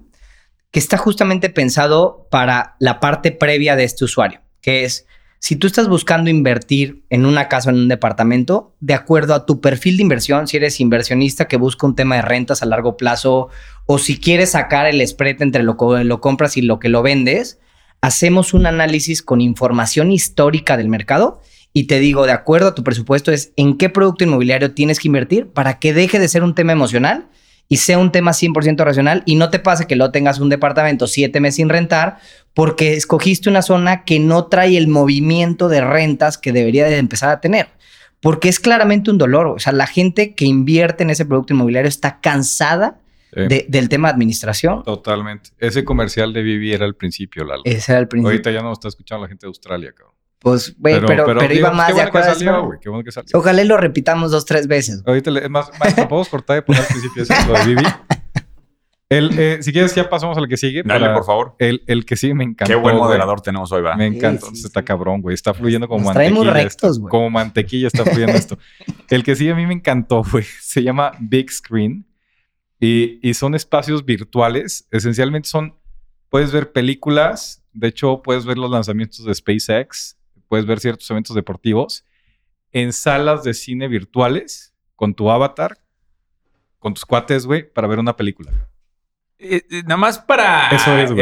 que está justamente pensado para la parte previa de este usuario, que es si tú estás buscando invertir en una casa o en un departamento, de acuerdo a tu perfil de inversión, si eres inversionista que busca un tema de rentas a largo plazo o si quieres sacar el spread entre lo que lo compras y lo que lo vendes, hacemos un análisis con información histórica del mercado y te digo, de acuerdo a tu presupuesto, es en qué producto inmobiliario tienes que invertir para que deje de ser un tema emocional y sea un tema 100% racional y no te pase que lo tengas un departamento siete meses sin rentar porque escogiste una zona que no trae el movimiento de rentas que debería de empezar a tener. Porque es claramente un dolor. O sea, la gente que invierte en ese producto inmobiliario está cansada Sí. de- del tema de administración. Totalmente. Ese comercial de Vivi era al principio, Lalo. Ese era el principio. Ahorita ya no está escuchando la gente de Australia, cabrón. Pues, güey, pero, pero, iba más qué de bueno que acuerdo. a salió, eso. güey. Qué bueno que salió. Ojalá y lo repitamos dos, tres veces. Ahorita, le- es más, más, ¿lo podemos cortar y poner al principio ese, lo de Vivi? [LAUGHS] El, eh, si quieres, ya pasamos al que sigue. Dale, para- por favor. El, el que sigue me encantó. Qué buen güey. moderador tenemos hoy, va. Me encanta. Sí, sí, está sí. cabrón, güey. Está fluyendo como Nos traemos mantequilla. rectos, güey. Como mantequilla está fluyendo esto. [LAUGHS] El que sigue a mí me encantó, güey. Se llama Big Screen. Y, y son espacios virtuales. Esencialmente son... Puedes ver películas. De hecho, puedes ver los lanzamientos de SpaceX. Puedes ver ciertos eventos deportivos. En salas de cine virtuales. Con tu avatar. Con tus cuates, güey. Para ver una película. Eh, eh, nada más para Eso es,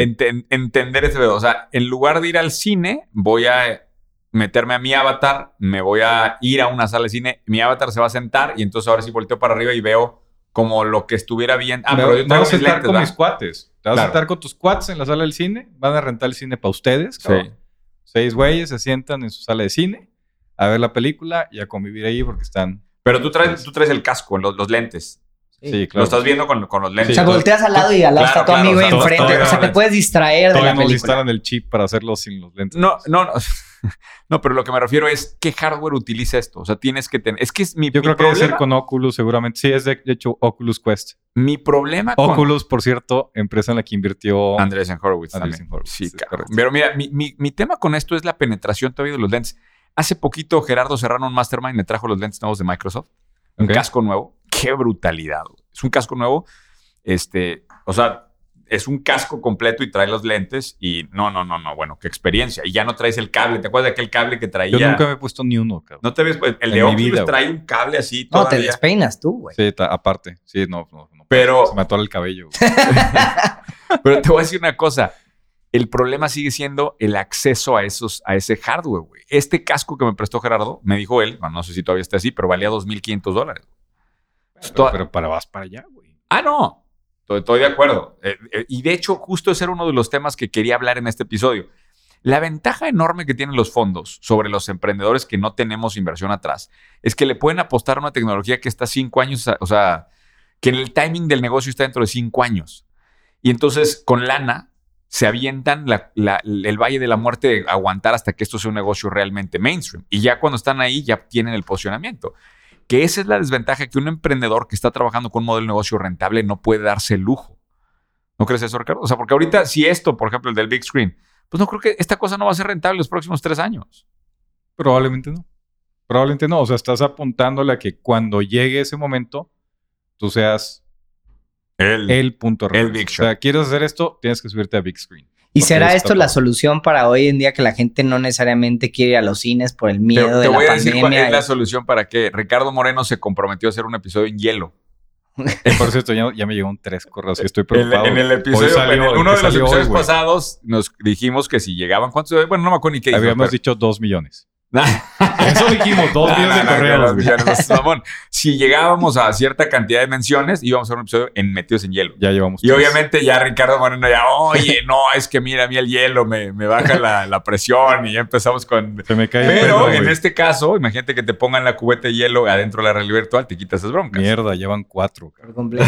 entender ese pedo. O sea, en lugar de ir al cine, voy a meterme a mi avatar, me voy a ir a una sala de cine, mi avatar se va a sentar y entonces ahora sí volteo para arriba y veo como lo que estuviera bien. Ah, pero, yo Me traigo vas a estar lentes, con ¿va? mis cuates. Te vas Claro. a sentar con tus cuates en la sala del cine. Van a rentar el cine para ustedes. cabrón. Sí. Seis güeyes se sientan en su sala de cine a ver la película y a convivir ahí porque están. Pero tú traes, tú traes el casco, los, los lentes. Sí, Lo claro. estás viendo con, con los O lentes. sea, Sí, volteas al lado y al lado Claro, está tu claro, amigo o sea, enfrente. o sea, te puedes distraer de la no película. instalan el chip para hacerlo sin los lentes. No, no, no. [LAUGHS] No, pero lo que me refiero es qué hardware utiliza esto. O sea, tienes que tener. Es que es mi, Yo mi creo que debe ser con Oculus, seguramente. Sí, es de, de hecho Oculus Quest. Mi problema con Oculus, por cierto, empresa en la que invirtió. Andrés Horowitz Andrés también. Horowitz, Sí, correcto. Pero mira, mi, mi- mi tema con esto es la penetración todavía de los lentes. Hace poquito Gerardo Serrano, un mastermind, me trajo los lentes nuevos de Microsoft. Un casco nuevo. Qué brutalidad. güey. Es un casco nuevo. Este, o sea, es un casco completo y trae los lentes. Y no, no, no, no. Bueno, qué experiencia. Y ya no traes el cable. ¿Te acuerdas de aquel cable que traía? Yo nunca me he puesto ni uno, cabrón. No te ves, pues, el En de mi Oculus güey. trae un cable así No, te despeinas tú, güey. Sí, ta- aparte. Sí, no, no, no. Pero- Se me atora el cabello. [LAUGHS] Pero te voy a decir una cosa. El problema sigue siendo el acceso a, esos, a ese hardware, güey. Este casco que me prestó Gerardo, me dijo él, bueno, no sé si todavía está así, pero valía 2.500 dólares. Pero, pero para vas para allá, güey. Ah, no. Estoy, de acuerdo. Eh, eh, y de hecho, justo ese era uno de los temas que quería hablar en este episodio. La ventaja enorme que tienen los fondos sobre los emprendedores que no tenemos inversión atrás es que le pueden apostar a una tecnología que está cinco años, o sea, que en el timing del negocio está dentro de cinco años. Y entonces, con lana, se avientan el valle de la muerte de aguantar hasta que esto sea un negocio realmente mainstream. Y ya cuando están ahí, ya tienen el posicionamiento. Que esa es la desventaja que un emprendedor que está trabajando con un modelo de negocio rentable no puede darse el lujo. ¿No crees eso, Ricardo? O sea, porque ahorita, si esto, por ejemplo, el del big screen, pues no creo que esta cosa no va a ser rentable los próximos tres años. Probablemente no. Probablemente no. O sea, estás apuntándole a que cuando llegue ese momento, tú seas El, el punto el big O sea, quieres hacer esto, tienes que subirte a Big Screen. ¿Y será esto la solución para hoy en día que la gente no necesariamente quiere ir a los cines por el te, miedo te de voy la a decir cuál es la solución para que Ricardo Moreno se comprometió a hacer un episodio en hielo. Por cierto, ya, ya me llegó un tres correos estoy preocupado. en el episodio, salió- en el- uno de los hoy, episodios pasados, nos dijimos que si llegaban, ¿cuántos? Bueno, no me acuerdo ni qué Habíamos pero- dicho dos millones. Eso dijimos, dos [LAUGHS] No, no, de correos. no. Si llegábamos a cierta cantidad de menciones, íbamos a hacer un episodio en Metidos en Hielo. Ya llevamos Y tres. obviamente ya Ricardo Moreno ya, oye, no, es que mira, a mí el hielo me, me baja la, la presión y ya empezamos con... Se me cae Pero pelo, en este caso, imagínate que te pongan la cubeta de hielo adentro de la realidad virtual, te quitas esas broncas. Mierda, llevan cuatro. Por completo.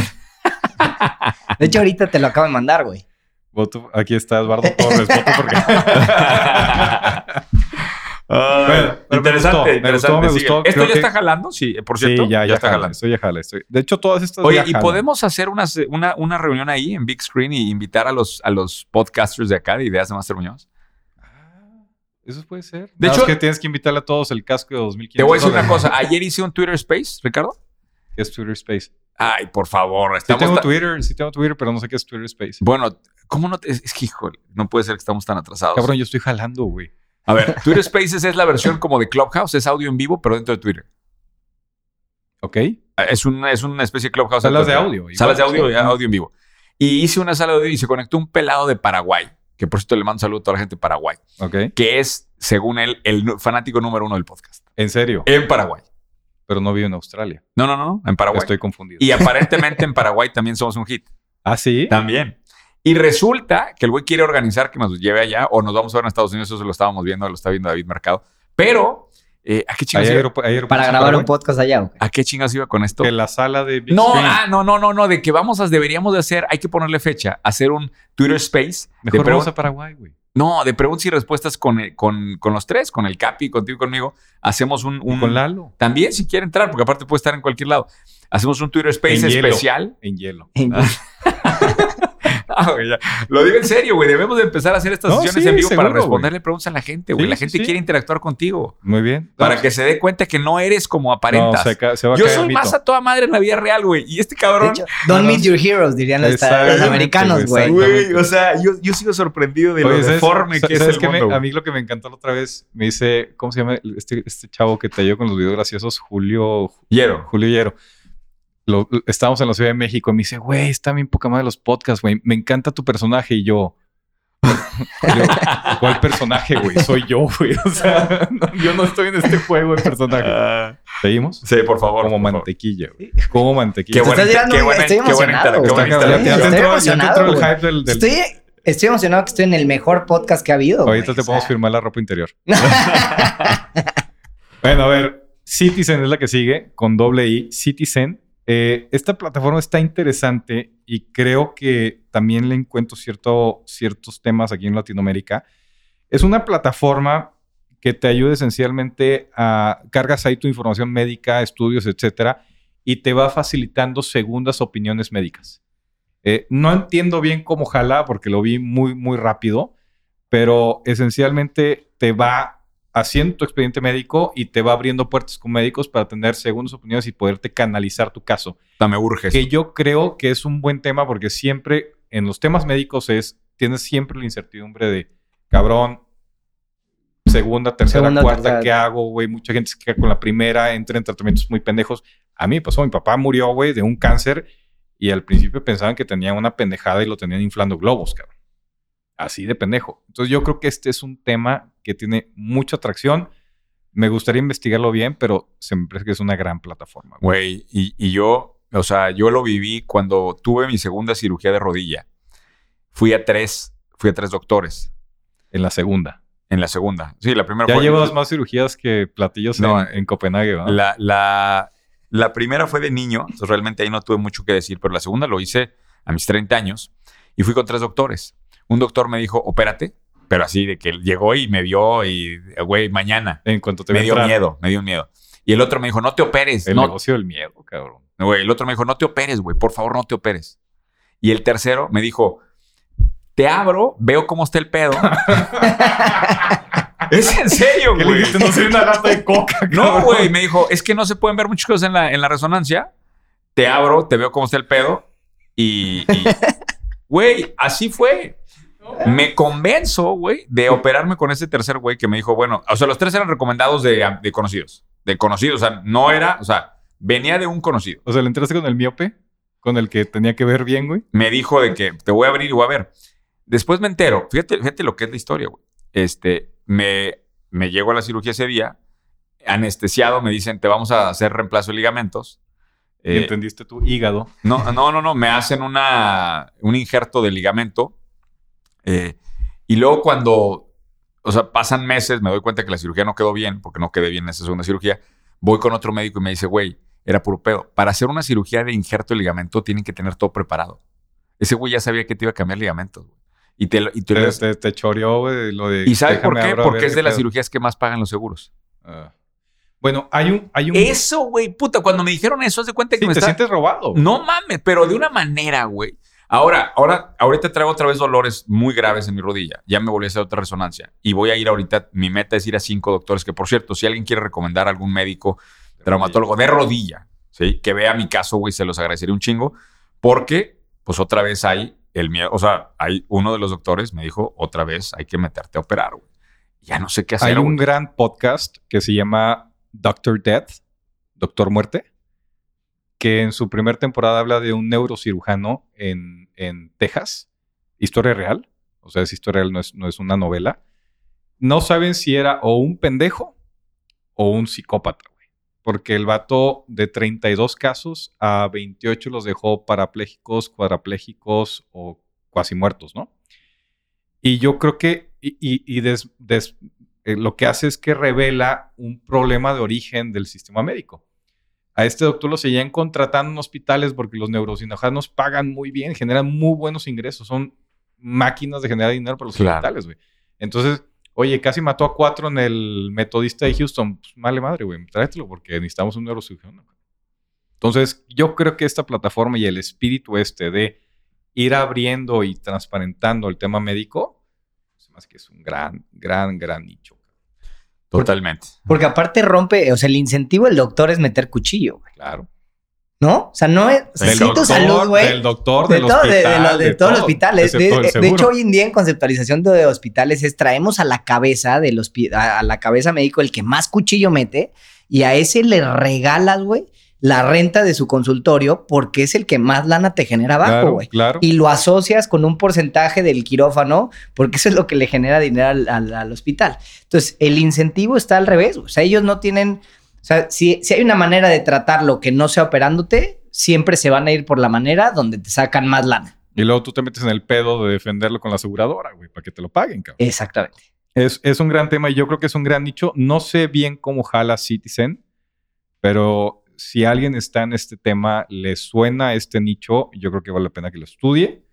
De hecho, ahorita te lo acabo de mandar, güey. Voto, aquí está Eduardo Torres. Voto porque. [LAUGHS] Ah, Bueno, pero me interesante, gustó, me interesante. gustó, me sigue. gustó. ¿Esto ya que- está jalando? Sí, por cierto. sí, ya, ya, está jala, jalando. Estoy ya jala, estoy- De hecho, todas estas. Oye, ya ¿y podemos hacer una, una, una reunión ahí en Big Screen y invitar a los, a los podcasters de acá de Ideas de Master Muñoz? Ah, Eso puede ser. De Nada hecho- más que tienes que invitarle a todos el casco de 2500. Te voy a decir una cosa. Ayer hice un Twitter Space, Ricardo. ¿Qué es Twitter Space? Ay, por favor. Sí tengo Twitter, sí tengo Twitter, pero no sé qué es Twitter Space. Bueno, ¿cómo no te... Es que, híjole, no puede ser que estamos tan atrasados. Cabrón, yo estoy jalando, güey. A ver, Twitter Spaces es la versión como de Clubhouse. Es audio en vivo, pero dentro de Twitter. ¿Ok? Es una, es una especie de Clubhouse. Salas de audio, igual, Salas de audio, sí. audio en vivo. Y hice una sala de audio y se conectó un pelado de Paraguay. Que por cierto le mando un saludo a toda la gente de Paraguay. ¿Ok? Que es, según él, el fanático número uno del podcast. En serio. En Paraguay. Pero no vivo en Australia. No, no, no, en Paraguay. Estoy confundido. Y aparentemente en Paraguay también somos un hit. ¿Ah, sí? También. Y resulta que el güey quiere organizar que nos lleve allá o nos vamos a ver en Estados Unidos. Eso lo estábamos viendo, lo está viendo David Mercado. Pero, eh, ¿a qué ¿Hay chingados iba? Para grabar un podcast allá. ¿A qué chingados iba con esto? Que la sala de Big No, ah, no, no, no, no, de que vamos a, deberíamos de hacer, hay que ponerle fecha, hacer un Twitter Space. de Mejor vamos pregun- a Paraguay, güey. No, de preguntas y respuestas con, el- con, con los tres, con el Capi, contigo y conmigo. Hacemos un... un- Con Lalo. También si quiere entrar, porque aparte puede estar en cualquier lado. Hacemos un Twitter Space En hielo. especial. En hielo. [LAUGHS] [LAUGHS] Güey. Lo digo en serio, güey. Debemos de empezar a hacer estas No, sesiones sí, en vivo para responderle preguntas a la gente, güey. Sí, la gente sí. quiere interactuar contigo. Muy bien. Para No, que se dé cuenta que no eres como no, aparentas. se, ca- se va a Yo soy mito. más a toda madre en la vida real, güey. Y este cabrón... hecho, don't meet your heroes, dirían los, americanos, güey, o sea, yo, yo sigo sorprendido de Oye, lo ¿sabes- deforme que es ¿sabes el qué me- mundo. A mí lo que me encantó la otra vez, me dice, ¿cómo se llama este, este chavo que te ayudó con los videos graciosos? Julio, Hiero. Julio Hierro. Lo- estábamos en la Ciudad de México y me dice, güey, está bien poca madre los podcasts, güey. Me encanta tu personaje. Y yo, [LAUGHS] yo, ¿cuál personaje, güey? Soy yo, güey. O sea, no, yo no estoy en este juego de personaje. ¿Seguimos? sí, por favor. Como por mantequilla, güey. Como mantequilla. Qué Te buena, estás tirando qué buena, estoy qué buena, el hype del... del- Estoy, estoy emocionado que estoy en el mejor podcast que ha habido. Ahorita te O podemos firmar la ropa interior. [LAUGHS] Bueno, a ver, Citizen es la que sigue, con doble I, Citizen. Eh, esta plataforma está interesante y creo que también le encuentro cierto, ciertos temas aquí en Latinoamérica. Es una plataforma que te ayuda esencialmente a cargas ahí tu información médica, estudios, etcétera, y te va facilitando segundas opiniones médicas. Eh, no entiendo bien cómo jala porque lo vi muy, muy rápido, pero esencialmente te va haciendo tu expediente médico y te va abriendo puertas con médicos para tener segundas opiniones y poderte canalizar tu caso. Puta, Me urge. Que yo creo que es un buen tema porque siempre en los temas médicos es, tienes siempre la incertidumbre de, cabrón, segunda, tercera, Segunda, cuarta, tercera. ¿qué hago, güey? Mucha gente se queda con la primera, entra en tratamientos muy pendejos. A mí me pasó, mi papá murió, güey, de un cáncer y al principio pensaban que tenía una pendejada y lo tenían inflando globos, cabrón. Así de pendejo. Entonces yo creo que este es un tema que tiene mucha atracción. Me gustaría investigarlo bien, pero se me parece que es una gran plataforma. güey. Y, y yo o sea, yo lo viví cuando tuve mi segunda cirugía de rodilla. Fui a tres, fui a tres doctores En la segunda. en la segunda. Sí, la primera Ya fue... llevas más cirugías que platillos No, en, en Copenhague, ¿verdad? La, la, la primera fue de niño, entonces realmente ahí no tuve mucho que decir, pero la segunda lo hice a mis 30 años y fui con tres doctores. Un doctor me dijo, opérate, pero así de que llegó y me vio y, güey, mañana. En cuanto te Me dio entrar, miedo, me dio miedo. Y el otro me dijo, no te operes. El no, negocio del miedo, cabrón. Güey, el otro me dijo, no te operes, güey, por favor, no te operes. Y el tercero me dijo, te abro, veo cómo está el pedo. [LAUGHS] es en serio, ¿Qué le güey. dijiste? No soy una lata de coca, [LAUGHS] No, cabrón. güey, me dijo, es que no se pueden ver muchas cosas en la, en la resonancia. Te abro, te veo cómo está el pedo. Y, y- [LAUGHS] güey, así fue. Me convenzo, güey, de operarme con ese tercer güey que me dijo, bueno, o sea, los tres eran recomendados de, de conocidos. De conocidos, o sea, no era, o sea, venía de un conocido. O sea, ¿le entraste con el miope? Con el que tenía que ver bien, güey. Me dijo de que te voy a abrir y voy a ver. Después me entero, fíjate, fíjate lo que es la historia, güey. Este, me, me llego a la cirugía ese día, anestesiado, me dicen, te vamos a hacer reemplazo de ligamentos. Y Eh, entendiste tu hígado. no, no, no, no, me hacen una, un injerto de ligamento. Eh, y luego cuando, o sea, pasan meses, me doy cuenta que la cirugía no quedó bien, porque no quedé bien en esa segunda cirugía. Voy con otro médico y me dice, güey, era puro pedo. Para hacer una cirugía de injerto de ligamento tienen que tener todo preparado. Ese güey ya sabía que te iba a cambiar ligamentos. güey. Y te, lo- y te Te, lo- te, te choreó, güey, lo de... ¿Y sabes por qué? Porque es de las cirugías que más pagan los seguros. Ah. Bueno, hay un... Hay un Eso, güey, puta, cuando me dijeron eso, haz de cuenta que Sí, me te está... sientes robado. No mames, pero de una manera, güey. Ahora, ahora, ahorita traigo otra vez dolores muy graves en mi rodilla. Ya me volví a hacer otra resonancia. Y voy a ir ahorita, mi meta es ir a cinco doctores, que por cierto, si alguien quiere recomendar a algún médico traumatólogo de rodilla, ¿sí? Que vea mi caso, güey, se los agradecería un chingo. Porque, pues otra vez hay el miedo. O sea, hay uno de los doctores me dijo, otra vez hay que meterte a operar, güey. Ya no sé qué hacer. Hay un güey. gran podcast que se llama Doctor Death, Doctor Muerte, que en su primera temporada habla de un neurocirujano en, en Texas, historia real, o sea, es historia real, no es, no es una novela. No saben si era o un pendejo o un psicópata, güey. Porque el vato de 32 casos a 28 los dejó parapléjicos, cuadraplégicos o cuasi muertos, ¿no? Y yo creo que y, y- des- des- eh, lo que hace es que revela un problema de origen del sistema médico. A este doctor lo seguían contratando en hospitales porque los neurocirujanos pagan muy bien, generan muy buenos ingresos, son máquinas de generar dinero para los Claro. hospitales, güey. Entonces, oye, casi mató a cuatro en el metodista de Houston. Pues, vale madre, güey, tráetelo porque necesitamos un neurocirujano. Entonces, yo creo que esta plataforma y el espíritu este de ir abriendo y transparentando el tema médico, hace que es un gran, gran, gran nicho. Totalmente. Porque aparte rompe, o sea, el incentivo del doctor es meter cuchillo, güey, Claro. ¿no? O sea, no es. Del sí, tu doctor, salud, güey. Del doctor, De, del todo, de, de hospital. de todos los todo, hospitales. De, el de seguro. hecho, hoy en día en conceptualización de hospitales es traemos a la cabeza del a, a la cabeza médico el que más cuchillo mete y a ese le regalas, güey, la renta de su consultorio porque es el que más lana te genera abajo, Claro, güey. claro. Y lo asocias con un porcentaje del quirófano porque eso es lo que le genera dinero al, al- al hospital. Entonces, el incentivo está al revés. O sea, ellos no tienen... O sea, si, si hay una manera de tratarlo que no sea operándote, siempre se van a ir por la manera donde te sacan más lana. Y luego tú te metes en el pedo de defenderlo con la aseguradora, güey, para que te lo paguen, cabrón. Exactamente. Es, es un gran tema y yo creo que es un gran nicho. No sé bien cómo jala Citizen, pero si alguien está en este tema, le suena este nicho, yo creo que vale la pena que lo estudie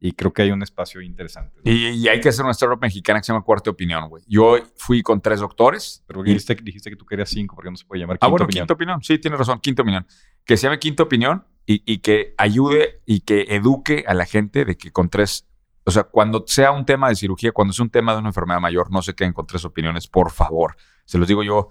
y creo que hay un espacio interesante. ¿no? Y, y hay que hacer una startup mexicana que se llama Cuarta Opinión, güey. Yo fui con tres doctores. Pero y- dijiste, dijiste que tú querías cinco, porque no se puede llamar Ah, quinta bueno, opinión. quinta opinión. Sí, tienes razón, quinta opinión. Que se llame quinta opinión y, y que ayude y que eduque a la gente de que con tres, o sea, cuando sea un tema de cirugía, cuando es un tema de una enfermedad mayor, no se queden con tres opiniones, por favor. Se los digo yo.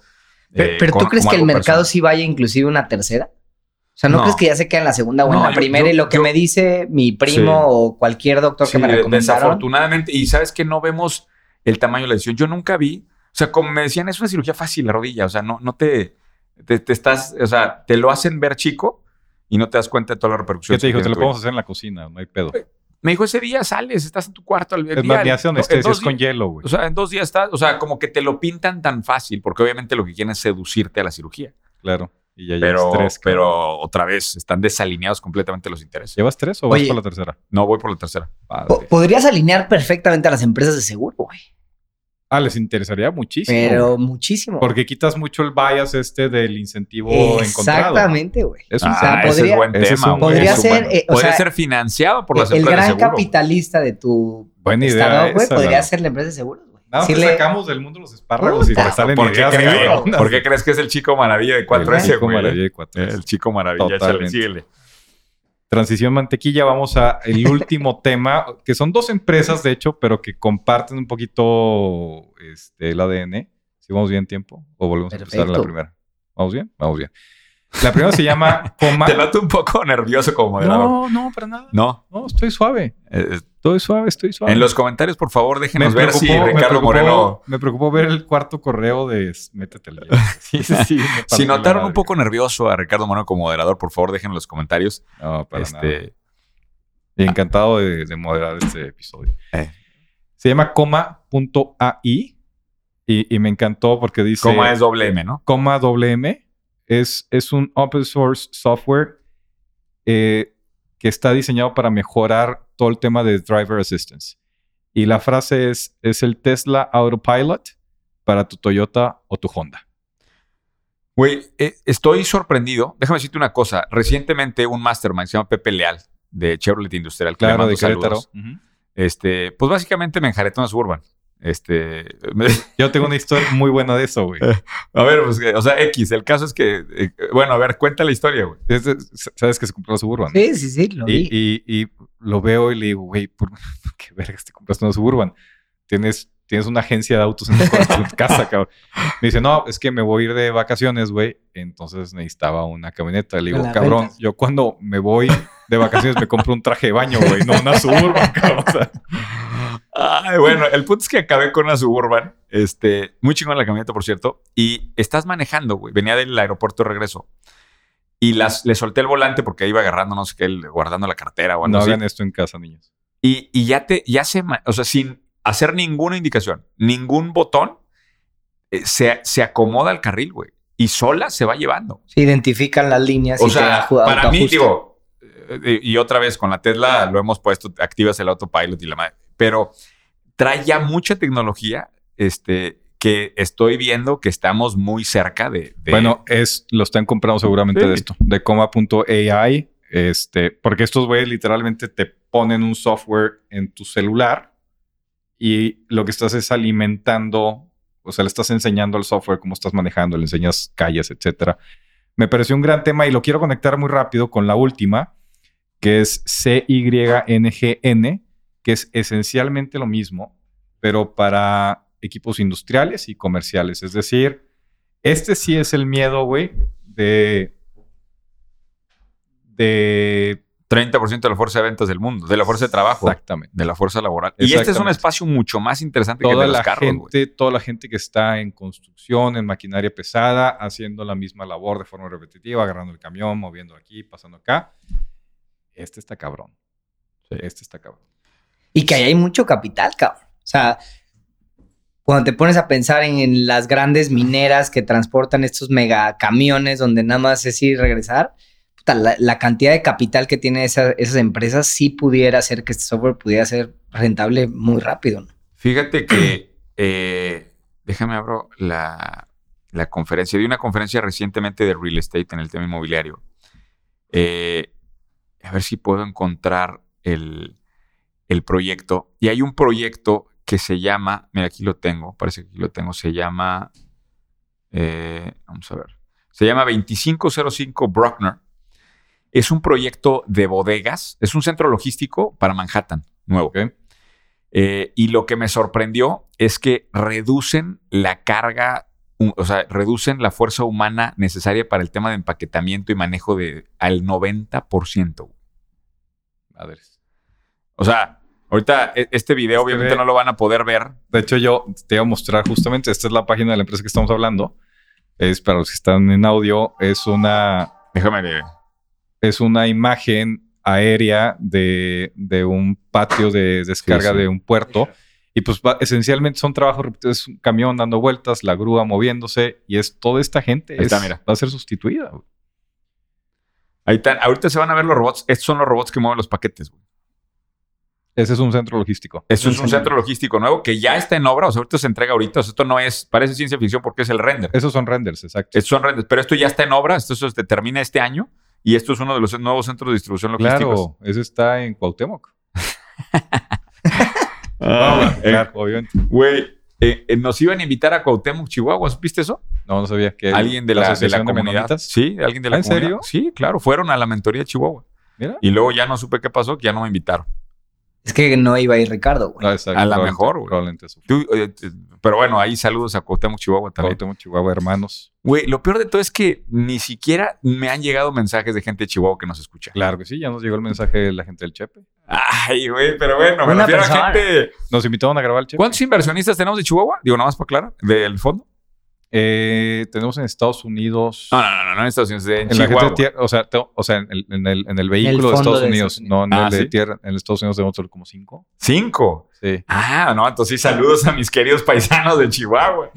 Pero, eh, pero tú crees que el mercado personal. sí vaya inclusive una tercera? O sea, ¿no, No. crees que ya se queda en la segunda o en No, la primera? yo- y lo que yo- me dice mi primo Sí. o cualquier doctor Sí, que me recomendaron. desafortunadamente. Y sabes que no vemos el tamaño de la lesión. Yo nunca vi, o sea, como me decían, es una cirugía fácil la rodilla. O sea, no, no te, te, te estás, o sea, te lo hacen ver chico y no te das cuenta de toda la repercusión. ¿Qué te dijo? Te lo podemos hacer en la cocina, no hay pedo. Me dijo, ese día sales, estás en tu cuarto. El Es día- más, ni hace anestesia, dos es con días- hielo, güey. O sea, en dos días estás, o sea, como que te lo pintan tan fácil, porque obviamente lo que quieren es seducirte a la cirugía. Claro. Y ya llevas Pero, tres. cabrón. pero otra vez, están desalineados completamente los intereses. ¿Llevas tres o vas por la tercera? No, voy por la tercera. Padre. Podrías alinear perfectamente a las empresas de seguro, güey. Ah, les interesaría muchísimo. Pero muchísimo. Porque quitas mucho el bias este del incentivo encontrado. Exactamente, güey. Es un Ah, sea, ese podría- es buen es tema. un- podría Es un ser, eh, o podría sea, ser financiado por las el empresas gran de seguro. capitalista de tu Buena idea estado, güey, podría ser la empresa de seguros, güey. Nada te Decirle, sacamos del mundo los espárragos y Puta, te salen ¿Por qué, ideas cabronas. por qué crees que es el chico maravilla de 4S, El chico maravilla de 4S. El chico maravilla. Síguele. Transición mantequilla, vamos a el [LAUGHS] último tema, que son dos empresas, de hecho, pero que comparten un poquito este, el ADN. Si vamos bien tiempo, o volvemos a empezar la primera. ¿Vamos bien? Vamos bien. La primera se llama Coma. Te noto un poco nervioso como moderador. No, no, para nada. No. No, estoy suave. Eh, Estoy suave, estoy suave. en los comentarios, por favor, déjenos ver si preocupó- me Ricardo preocupó- Moreno. Me preocupó ver el cuarto correo de métete al día. [LAUGHS] Sí, sí, sí. Si notaron un poco nervioso a Ricardo Moreno como moderador, por favor, déjenlo en los comentarios. No, para nada. Este, Y encantado de, de moderar este episodio. Eh. Se llama coma.ai y, y me encantó porque dice... ¿Cómo es doble M, no? Coma WM es, es un open source software eh, que está diseñado para mejorar todo el tema de driver assistance. Y la frase es, es el Tesla Autopilot para tu Toyota o tu Honda. Güey, eh, estoy sorprendido. Déjame decirte una cosa. Recientemente un mastermind se llama Pepe Leal de Chevrolet Industrial. que le Claro, mando de Querétaro. saludos. Este, pues básicamente me enjaretó una Suburban. Este, me- [LAUGHS] Yo tengo una historia muy buena de eso, güey. a ver, pues, que- o sea, X. El caso es que, eh, bueno, a ver, cuenta la historia, güey. Sabes que se compró la Suburban. Sí, sí, sí, lo vi. Y, y- y lo veo y le digo, güey, ¿por [LAUGHS] qué vergas te compraste una Suburban? Tienes, tienes una agencia de autos en tu, casa, [LAUGHS] cabrón. Me dice, no, es que me voy a ir de vacaciones, güey. Entonces necesitaba una camioneta. Le digo, cabrón, yo cuando me voy de vacaciones me compro un traje de baño, güey, no una Suburban, cabrón. O sea, Ay, bueno, el punto es que acabé con una Suburban. Este, muy chingón la camioneta, por cierto. Y estás manejando, güey. Venía del aeropuerto de regreso. Y las, le solté el volante porque iba agarrando, no sé qué, guardando la cartera o algo no así. hagan esto en casa, niños. Y, y ya te, ya se, o sea, sin hacer ninguna indicación, ningún botón, eh, se, se acomoda al carril, güey. Y sola se va llevando. Se identifican las líneas O y te sea, aju- para mí, digo, eh, y otra vez con la Tesla lo hemos puesto, activas el autopilot y la madre. Pero trae ya mucha tecnología, este, que estoy viendo que estamos muy cerca de. de- Bueno, es, lo están comprando seguramente Sí. de esto, de coma.ai, este, porque estos güeyes literalmente te ponen un software en tu celular y lo que estás es alimentando, o sea, le estás enseñando al software cómo estás manejando, le enseñas calles, etcétera. Me pareció un gran tema y lo quiero conectar muy rápido con la última, que es CYNGN, que es esencialmente lo mismo, pero para equipos industriales y comerciales. Es decir, este sí es el miedo, güey, de. de. 30% de la fuerza de ventas del mundo, de la fuerza de trabajo, Exactamente. de la fuerza laboral. Y este es un espacio mucho más interesante que el de los la carros, gente, toda la gente que está en construcción, en maquinaria pesada, haciendo la misma labor de forma repetitiva, agarrando el camión, moviendo aquí, pasando acá. Este está cabrón. Este está cabrón. Y que ahí hay mucho capital, cabrón. O sea, cuando te pones a pensar en, las grandes mineras que transportan estos mega camiones donde nada más es ir y regresar, puta, la, cantidad de capital que tienen esa- esas empresas sí pudiera hacer que este software pudiera ser rentable muy rápido. ¿no? Fíjate que, [CLEARS THROAT] eh, déjame abro la, la conferencia. Di una conferencia recientemente de real estate en el tema inmobiliario. Eh, a ver si puedo encontrar el, el proyecto. Y hay un proyecto que se llama, mira, aquí lo tengo, parece que aquí lo tengo, se llama, eh, vamos a ver, se llama 2505 Bruckner. Es un proyecto de bodegas, es un centro logístico para Manhattan, nuevo. Eh, y lo que me sorprendió es que reducen la carga, o sea, reducen la fuerza humana necesaria para el tema de empaquetamiento y manejo de al 90%. Madres. O sea, ahorita e- este video Es que obviamente ve- no lo van a poder ver. De hecho, yo te voy a mostrar justamente, esta es la página de la empresa que estamos hablando. Es para los que están en audio, es una, Déjame ver. es una imagen aérea de, de un patio de descarga Sí, sí. de un puerto. Y pues va- esencialmente son trabajos es un camión dando vueltas, la grúa moviéndose y es toda esta gente Ahí está, es- mira. va a ser sustituida. güey. Ahí están. Ahorita se van a ver los robots. Estos son los robots que mueven los paquetes, güey. Ese es un centro logístico. Esto es un centro logístico nuevo que ya está en obra. O sea, ahorita se entrega ahorita. O sea, esto no es, parece ciencia ficción porque es el render. Esos son renders, exacto. Estos son renders. Pero esto ya está en obra. Esto se termina este año. Y esto es uno de los nuevos centros de distribución logísticos. Claro, ese está en Cuauhtémoc. [LAUGHS] Ah, eh, claro, obviamente. Güey, eh, eh, nos iban a invitar a Cuauhtémoc, Chihuahua. ¿Supiste eso? No, no sabía que alguien de la, de la comunidad. Sí, alguien de la ¿Ah, en comunidad. serio? Sí, claro. Fueron a la mentoría de Chihuahua. Mira. Y luego ya no supe qué pasó, que ya no me invitaron. Es que no iba a ir Ricardo, güey. No, exacto, A la mejor, güey. Probablemente eso. Tú, eh, t- pero bueno, ahí saludos a Cuauhtémoc, Chihuahua también. Cuauhtémoc, Chihuahua, hermanos. Güey, lo peor de todo es que ni siquiera me han llegado mensajes de gente de Chihuahua que nos escucha. Claro que sí, ya nos llegó el mensaje de la gente del Chepe. Ay, güey, pero bueno, me refiero a gente. Nos invitaron a grabar el Chepe. ¿Cuántos inversionistas tenemos de Chihuahua? Digo, nada más para aclarar, del fondo. Eh, tenemos en Estados Unidos. No, no, no, no, no en Estados Unidos, en, en la gente Chihuahua. de tierra, o sea, te- o sea, en el, en el, en el vehículo de Estados de Unidos, no en Ah, el de ¿sí? tierra. En Estados Unidos tenemos solo como cinco. Cinco. Sí. Ah, no, entonces sí, saludos a mis queridos paisanos de Chihuahua.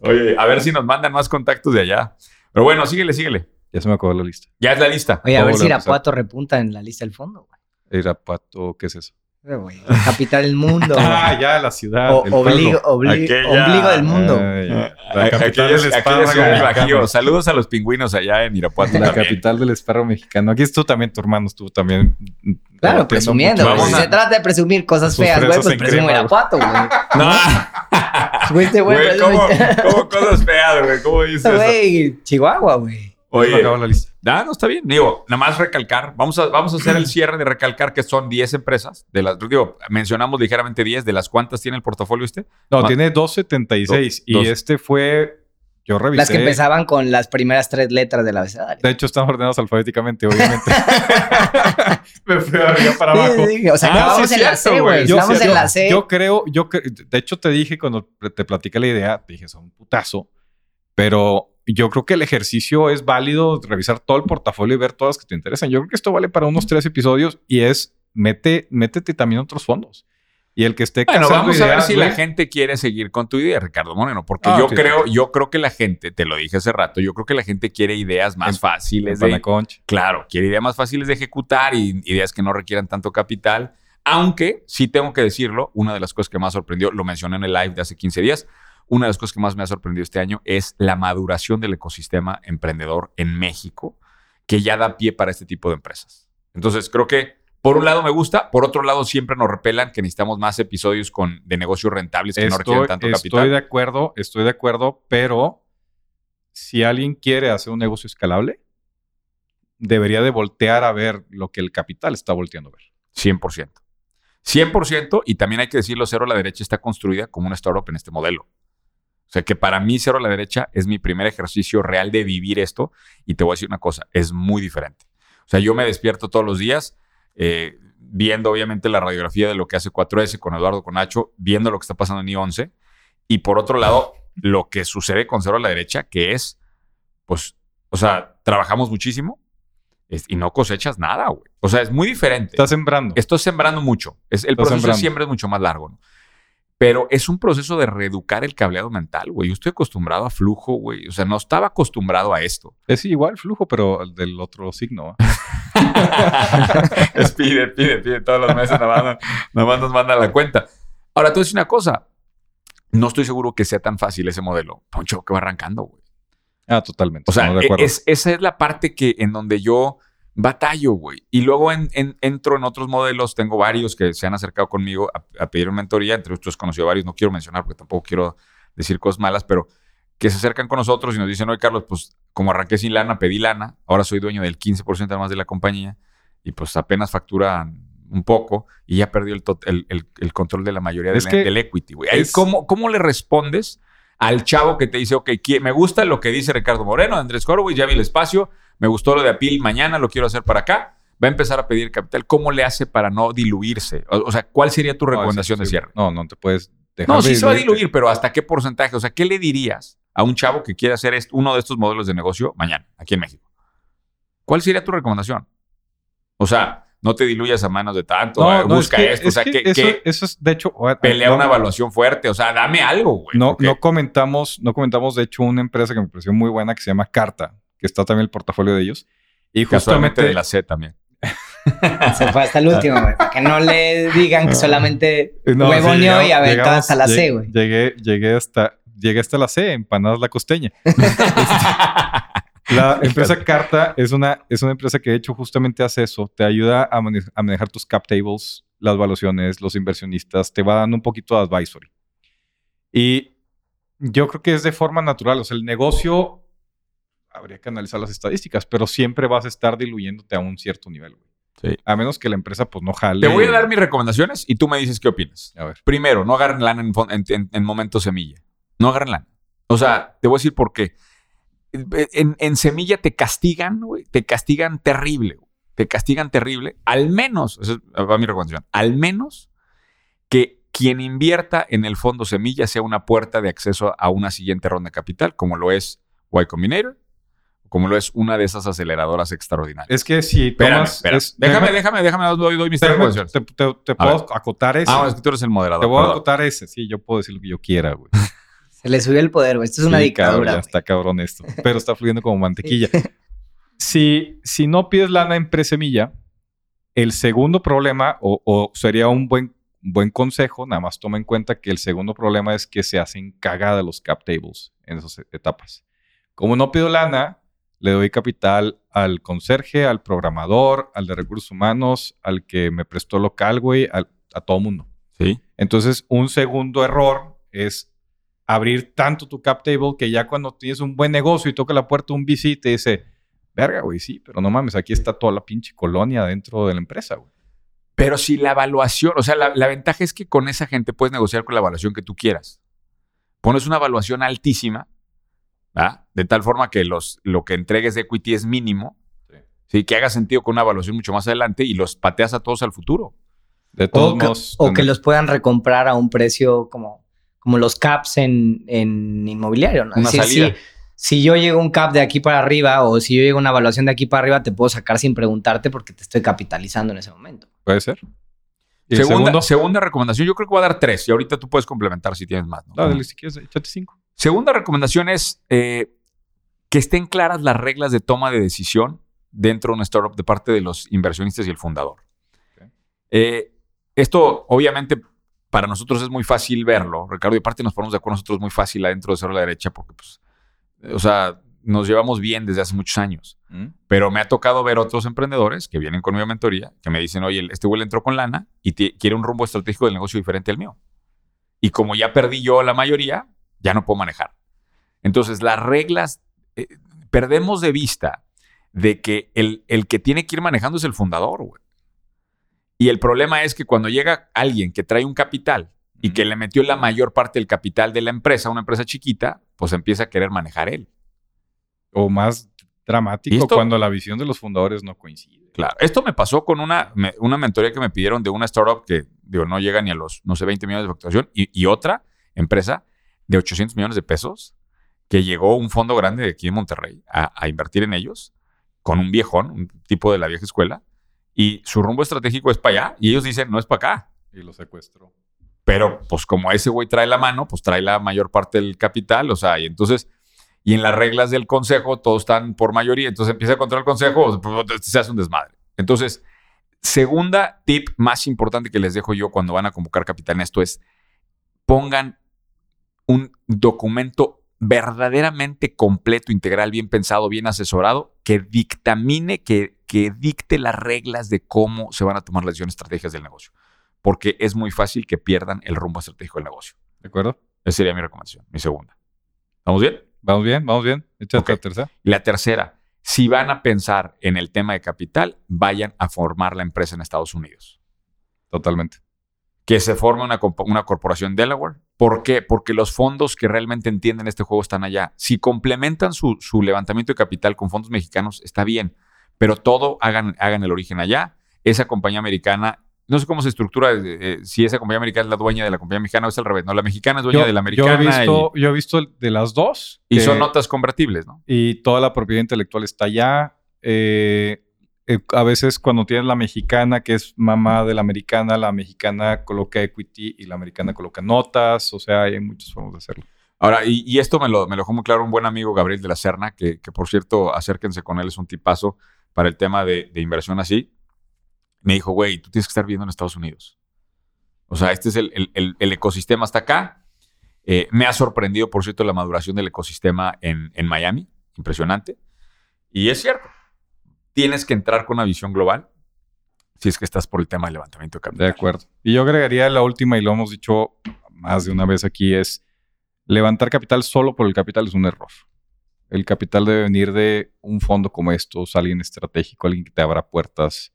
Oye, a ver si nos mandan más contactos de allá. Pero bueno, síguele, síguele. Ya se me acabó la lista. Ya es la lista. Oye, a ¿Cómo ver si? Irapuato repunta en la lista del fondo, güey. Irapuato, ¿qué es eso? Eh, Capital del mundo. [LAUGHS] Ah, ya, la ciudad. O- el obligo, obli- Aquella- ombligo del mundo. Ya. La Aquella- capital aquella del. Bajío. Saludos a los pingüinos allá en Irapuato. La también. capital del espárrago mexicano. Aquí estuvo también tu hermano, estuvo también. Claro, presumiendo. Si se trata de presumir cosas feas, güey, pues presumo crema, Irapuato, güey. [LAUGHS] No. Güey, este güey ¿cómo, cómo cosas feas, güey? ¿Cómo dices? Güey, Chihuahua, güey. Oye, acabó la lista. Ah, no está bien. Digo, nada más recalcar. Vamos a, vamos a hacer el [CLEARS THROAT] cierre de recalcar que son 10 empresas. De las, digo, mencionamos ligeramente 10. ¿De las cuántas tiene el portafolio este? No, tiene 276. Do- y dos. este fue. Yo revisé. Las que empezaban con las primeras tres letras del abecedario. De hecho, están ordenados alfabéticamente, obviamente. [LAUGHS] [LAUGHS] Me fui de arriba para Sí, abajo. sí, O sea, Ah, sí en la C, güey. Yo, Estamos yo- en la C. yo creo, yo cre- de hecho te dije cuando te platiqué la idea, te dije, son un putazo, pero yo creo que el ejercicio es válido, revisar todo el portafolio y ver todas las que te interesan. Yo creo que esto vale para unos tres episodios y es, mete, métete también a otros fondos. Y el que esté Bueno, vamos a ver si la gente quiere seguir con tu idea, Ricardo Moreno, porque Ah, yo sí, creo, sí. yo creo que la gente, te lo dije hace rato, yo creo que la gente quiere ideas más En- fáciles en de, Panaconch. claro, quiere ideas más fáciles de ejecutar y ideas que no requieran tanto capital. Aunque sí tengo que decirlo, una de las cosas que más sorprendió, lo mencioné en el live de hace 15 días, una de las cosas que más me ha sorprendido este año es la maduración del ecosistema emprendedor en México, que ya da pie para este tipo de empresas. Entonces, creo que por un lado me gusta, por otro lado siempre nos repelan que necesitamos más episodios con, de negocios rentables que no requieren Estoy, tanto estoy capital. de acuerdo, estoy de acuerdo, pero si alguien quiere hacer un negocio escalable, debería de voltear a ver lo que el capital está volteando a ver. 100%. 100% y también hay que decirlo, Cero a la derecha está construida como una startup en este modelo. O sea que para mí Cero a la derecha es mi primer ejercicio real de vivir esto y te voy a decir una cosa, es muy diferente. O sea, yo me despierto todos los días eh, viendo obviamente la radiografía de lo que hace 4S con Eduardo Conacho, viendo lo que está pasando en I11 y por otro lado lo que sucede con Cero a la derecha, que es, pues, o sea, trabajamos muchísimo y no cosechas nada, güey. O sea, es muy diferente. Está sembrando. Estoy sembrando mucho. Es, el Estás proceso siembra es mucho más largo, ¿no? Pero es un proceso de reeducar el cableado mental, güey. Yo estoy acostumbrado a flujo, güey. O sea, no estaba acostumbrado a esto. Es igual flujo, pero del otro signo. [LAUGHS] es pide, pide, pide todos los meses, nada más, nada más nos manda la cuenta. Ahora, te voy a decir una cosa. No estoy seguro que sea tan fácil ese modelo. Poncho, que va arrancando, güey. Ah, totalmente. O sea, estamos de acuerdo. es, esa es la parte que en donde yo batallo, güey. Y luego en- en- entro en otros modelos. Tengo varios que se han acercado conmigo a, a pedir mentoría. Entre otros, conocido varios. No quiero mencionar porque tampoco quiero decir cosas malas, pero que se acercan con nosotros y nos dicen, oye, Carlos, pues como arranqué sin lana, pedí lana. Ahora soy dueño del 15% además de la compañía. Y pues apenas facturan un poco y ya perdió el, tot- el, el- el control de la mayoría del, equity, güey. ¿cómo, ¿Cómo le respondes al chavo que te dice, ok, me gusta lo que dice Ricardo Moreno, Andrés Horowitz, ya vi el espacio, me gustó lo de Apil, mañana lo quiero hacer para acá, va a empezar a pedir capital. ¿Cómo le hace para no diluirse? O, o sea, ¿cuál sería tu No, recomendación de cierre? No, no te puedes dejar. No, sí se va a diluir, pero ¿hasta qué porcentaje? O sea, ¿qué le dirías a un chavo que quiere hacer uno de estos modelos de negocio mañana, aquí en México? ¿Cuál sería tu recomendación? O sea, no te diluyas a manos de tanto, No, eh, no, busca es que- esto, o sea, que que, eso, que eso es, de hecho, pelea no- una evaluación fuerte, o sea, dame algo, güey. No, no comentamos, no comentamos, de hecho, una empresa que me pareció muy buena que se llama Carta, que está también el portafolio de ellos. Y justamente de la C también. [LAUGHS] Se fue hasta el último, güey. Para que no le digan que solamente No, sí, huevoneó llegamos- y aventó llegamos- hasta la C, güey. Llegué, llegué hasta, llegué hasta la C, empanadas la costeña. [LAUGHS] La empresa Carta es una, es una empresa que de hecho justamente hace eso. Te ayuda a, mane- a manejar tus cap tables, las valuaciones, los inversionistas. Te va dando un poquito de advisory. Y yo creo que es de forma natural. O sea, el negocio habría que analizar las estadísticas, pero siempre vas a estar diluyéndote a un cierto nivel. güey. Sí. A menos que la empresa pues no jale. Te voy a dar mis recomendaciones y tú me dices qué opinas. A ver. Primero, no agarren lana en, fon- en, en- en momento semilla. No agarren lana. O sea, te voy a decir por qué. En, en semilla te castigan, güey. Te castigan terrible. güey. Te castigan terrible. Al menos, esa es va mi recomendación, al menos que quien invierta en el fondo semilla sea una puerta de acceso a una siguiente ronda de capital, como lo es Y Combinator, como lo es una de esas aceleradoras extraordinarias. Es que si tomas... espérame. es- déjame, déjame, déjame, doy, doy mis tres déjame- te, te- te A puedo ver. acotar ese. Ah, es que tú eres el moderador. te voy a perdón. acotar ese. Sí, yo puedo decir lo que yo quiera, güey. [LAUGHS] Se le subió el poder, güey. Esto es una cabrón, dictadura. ya está cabrón esto. Pero está fluyendo como mantequilla. [LAUGHS] si, si no pides lana en presemilla, el segundo problema, o, o sería un buen, buen consejo, nada más toma en cuenta que el segundo problema es que se hacen cagada los cap tables en esas etapas. Como no pido lana, le doy capital al conserje, al programador, al de recursos humanos, al que me prestó local, güey, al- a todo mundo. Sí. Entonces, un segundo error es abrir tanto tu cap table que ya cuando tienes un buen negocio y toca la puerta un VC te dice, verga, güey, sí, pero no mames, aquí está toda la pinche colonia dentro de la empresa, güey. Pero si la evaluación, o sea, la, la ventaja es que con esa gente puedes negociar con la evaluación que tú quieras. Pones una evaluación altísima, ¿verdad? de tal forma que los, lo que entregues de equity es mínimo, Sí. ¿sí? que haga sentido con una evaluación mucho más adelante y los pateas a todos al futuro. De todos O, que, modos... o que los puedan recomprar a un precio como, como los caps en, en inmobiliario. ¿no? Una salida. Si, si yo llego a un cap de aquí para arriba o si yo llego a una evaluación de aquí para arriba, te puedo sacar sin preguntarte porque te estoy capitalizando en ese momento. Puede ser. Segunda, segunda recomendación, yo creo que voy a dar tres y ahorita tú puedes complementar si tienes más. ¿no? Dale, si quieres, échate cinco. Segunda recomendación es eh, que estén claras las reglas de toma de decisión dentro de una startup de parte de los inversionistas y el fundador. Eh, esto, obviamente, para nosotros es muy fácil verlo, Ricardo, y aparte nos ponemos de acuerdo nosotros muy fácil adentro de Cero a la Derecha, porque, pues, o sea, nos llevamos bien desde hace muchos años. ¿Mm? Pero me ha tocado ver otros emprendedores que vienen conmigo a mentoría, que me dicen, oye, este güey entró con lana y quiere un rumbo estratégico del negocio diferente al mío. Y como ya perdí yo la mayoría, ya no puedo manejar. Entonces, las reglas, eh, perdemos de vista de que el, el que tiene que ir manejando es el fundador, güey. Y el problema es que cuando llega alguien que trae un capital y que le metió la mayor parte del capital de la empresa, una empresa chiquita, pues empieza a querer manejar él. O más dramático cuando la visión de los fundadores no coincide. Claro. Esto me pasó con una, me- una mentoría que me pidieron de una startup que, digo, no llega ni a los, no sé, 20 millones de facturación y, y otra empresa de 800 millones de pesos que llegó un fondo grande de aquí en Monterrey a, a invertir en ellos con un viejón, un tipo de la vieja escuela, y su rumbo estratégico es para allá y ellos dicen, no es para acá. Y lo secuestró. Pero pues como ese güey trae la mano, pues trae la mayor parte del capital, o sea, y entonces, y en las reglas del consejo todos están por mayoría, entonces empieza a controlar el consejo, pues, se hace un desmadre. Entonces, segunda tip más importante que les dejo yo cuando van a convocar capital en esto es pongan un documento verdaderamente completo, integral, bien pensado, bien asesorado, que dictamine, que, que dicte las reglas de cómo se van a tomar las decisiones estratégicas del negocio porque es muy fácil que pierdan el rumbo estratégico del negocio. ¿De acuerdo? Esa sería mi recomendación, mi segunda. ¿Vamos bien? Vamos bien, vamos bien. Échate Ok. la tercera. Y la tercera, si van a pensar en el tema de capital, vayan a formar la empresa en Estados Unidos. Totalmente. Que se forme una, una corporación Delaware. ¿Por qué? Porque los fondos que realmente entienden este juego están allá. Si complementan su, su levantamiento de capital con fondos mexicanos, está bien. Pero todo hagan, hagan el origen allá. Esa compañía americana, no sé cómo se estructura, eh, eh, si esa compañía americana es la dueña de la compañía mexicana o es al revés. No, la mexicana es dueña Yo, de la yo americana. he visto, y- yo he visto de las dos. Y que- son notas convertibles, ¿no? Y toda la propiedad intelectual está allá. Eh, eh, a veces cuando tienes la mexicana, que es mamá de la americana, la mexicana coloca equity y la americana coloca notas. O sea, hay muchas formas de hacerlo. Ahora, y, y esto me lo, me lo dejó muy claro un buen amigo, Gabriel de la Serna, que, que por cierto, acérquense con él, es un tipazo para el tema de, de inversión así. Me dijo, güey, tú tienes que estar viendo en Estados Unidos. O sea, este es el, el- el- ecosistema hasta acá. Eh, me ha sorprendido, por cierto, la maduración del ecosistema en, en Miami. Impresionante. Y es cierto. Tienes que entrar con una visión global si es que estás por el tema del levantamiento de capital. De acuerdo. Y yo agregaría la última, y lo hemos dicho más de una vez aquí, es levantar capital solo por el capital es un error. El capital debe venir de un fondo como estos, alguien estratégico, alguien que te abra puertas,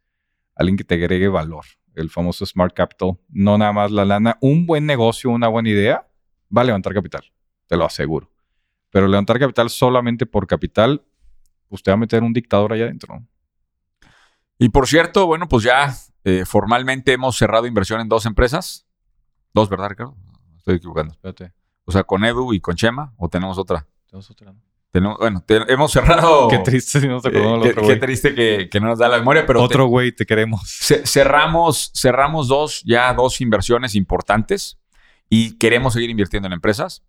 alguien que te agregue valor. El famoso Smart Capital. No nada más la lana. Un buen negocio, una buena idea, va a levantar capital. Te lo aseguro. Pero levantar capital solamente por capital, usted va a meter un dictador allá adentro. Y por cierto, bueno, pues ya eh, formalmente hemos cerrado inversión en dos empresas. Dos, ¿verdad, Ricardo? Estoy equivocando. Espérate. O sea, con Edu y con Chema, o tenemos otra. tenemos otra, ¿no? Tenemos, bueno, te- hemos cerrado. [LAUGHS] Qué triste si no se eh, acordó del qué, qué triste que, que no nos da la memoria, pero te- Otro güey, te queremos. ce- cerramos, cerramos dos, ya dos inversiones importantes y queremos seguir invirtiendo en empresas.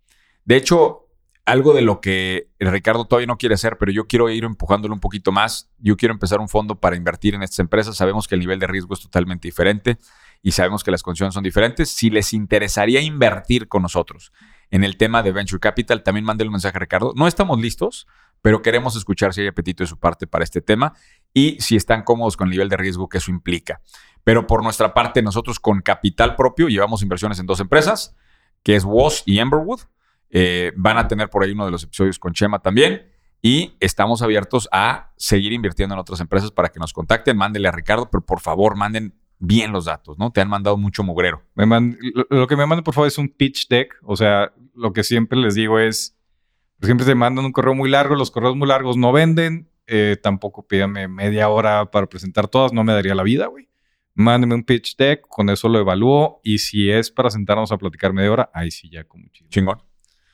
De hecho, algo de lo que Ricardo todavía no quiere hacer, pero yo quiero ir empujándolo un poquito más. Yo quiero empezar un fondo para invertir en estas empresas. Sabemos que el nivel de riesgo es totalmente diferente y sabemos que las condiciones son diferentes. Si les interesaría invertir con nosotros en el tema de Venture Capital, también mándenle un mensaje a Ricardo. No estamos listos, pero queremos escuchar si hay apetito de su parte para este tema y si están cómodos con el nivel de riesgo que eso implica. Pero por nuestra parte, nosotros con capital propio llevamos inversiones en dos empresas, que es Wash y Emberwood. Eh, van a tener por ahí uno de los episodios con Chema también. Y estamos abiertos a seguir invirtiendo en otras empresas para que nos contacten. Mándenle a Ricardo, pero por favor manden bien los datos, ¿no? Te han mandado mucho mugrero. Me man- lo, lo que me mandan, por favor, es un pitch deck. O sea, lo que siempre les digo es, siempre se mandan un correo muy largo, los correos muy largos no venden, eh, tampoco pídame media hora para presentar todas, no me daría la vida, güey. Mándenme un pitch deck, con eso lo evalúo y si es para sentarnos a platicar media hora, ahí sí ya con muchísimo. Chingón.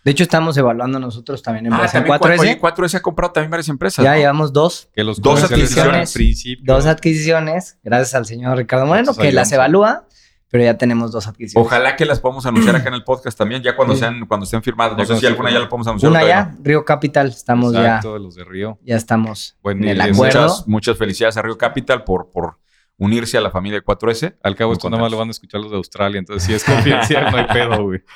De hecho, estamos evaluando nosotros también Ah, empresa en también 4S. Oye, 4S ha comprado también varias empresas. ya ¿no? llevamos dos. Que los Dos adquisiciones. Dos adquisiciones, gracias al señor Ricardo Moreno, Entonces, que las evalúa, pero ya tenemos dos adquisiciones. Ojalá que las podamos anunciar [CLEARS THROAT] acá en el podcast también, ya cuando Sí. sean, cuando estén firmadas. No Ya sé si alguna ya la podemos anunciar. Una ya, no. Río Capital, estamos Exacto, ya, de los de Río. ya estamos en el acuerdo. Muchas, muchas felicidades a Río Capital por, por unirse a la familia de 4S. Al cabo, esto nada más lo van a escuchar los de Australia, entonces si es confidencial, no hay pedo, güey. [LAUGHS]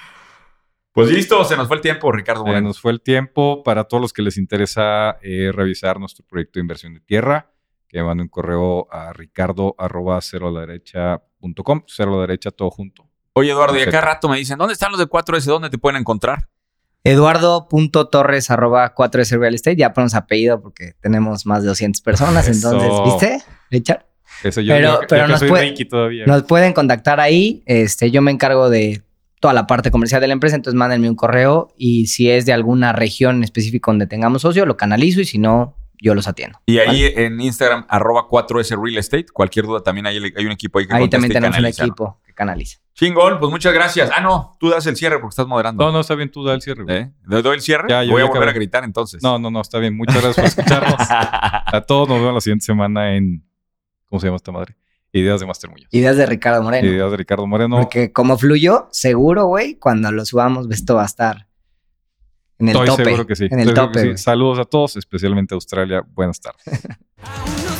Pues listo, se nos fue el tiempo, Ricardo Se nos fue el tiempo. Para todos los que les interesa eh, revisar nuestro proyecto de inversión de tierra, que manden un correo a ricardo arroba cero a la derecha punto com, cero a la derecha todo junto. Oye, Eduardo, y acá Perfecto. rato me dicen, ¿dónde están los de 4S? ¿Dónde te pueden encontrar? Eduardo.torres arroba 4S Real Estate, ya ponemos apellido porque tenemos más de 200 personas, Eso. entonces, ¿viste, Richard? Eso yo, Pero- yo- pero yo que nos soy puede- Reiki todavía. Nos pueden contactar ahí, este, yo me encargo de toda la parte comercial de la empresa, entonces mándenme un correo y si es de alguna región específica donde tengamos socio, lo canalizo y si no, yo los atiendo. Y ahí en Instagram, arroba 4S Real Estate. Cualquier duda también hay, hay un equipo ahí que Ahí contesta también tenemos un canaliza, ¿no? equipo que canaliza. Chingón, pues muchas gracias. Ah, no, tú das el cierre porque estás moderando. No, no, está bien, tú da el cierre. güey. ¿Eh? ¿Le doy el cierre? Ya, yo Voy a volver a gritar entonces. No, no, no, está bien. Muchas gracias por escucharnos. [LAUGHS] a todos nos vemos la siguiente semana en. ¿Cómo se llama esta madre? Ideas de Master Muñoz. Ideas de Ricardo Moreno. Ideas de Ricardo Moreno. Porque como fluyó, seguro, güey, cuando lo subamos, esto va a estar en el Estoy tope. seguro que sí. En el Estoy tope. sí. Saludos a todos, especialmente a Australia. Buenas tardes. [LAUGHS]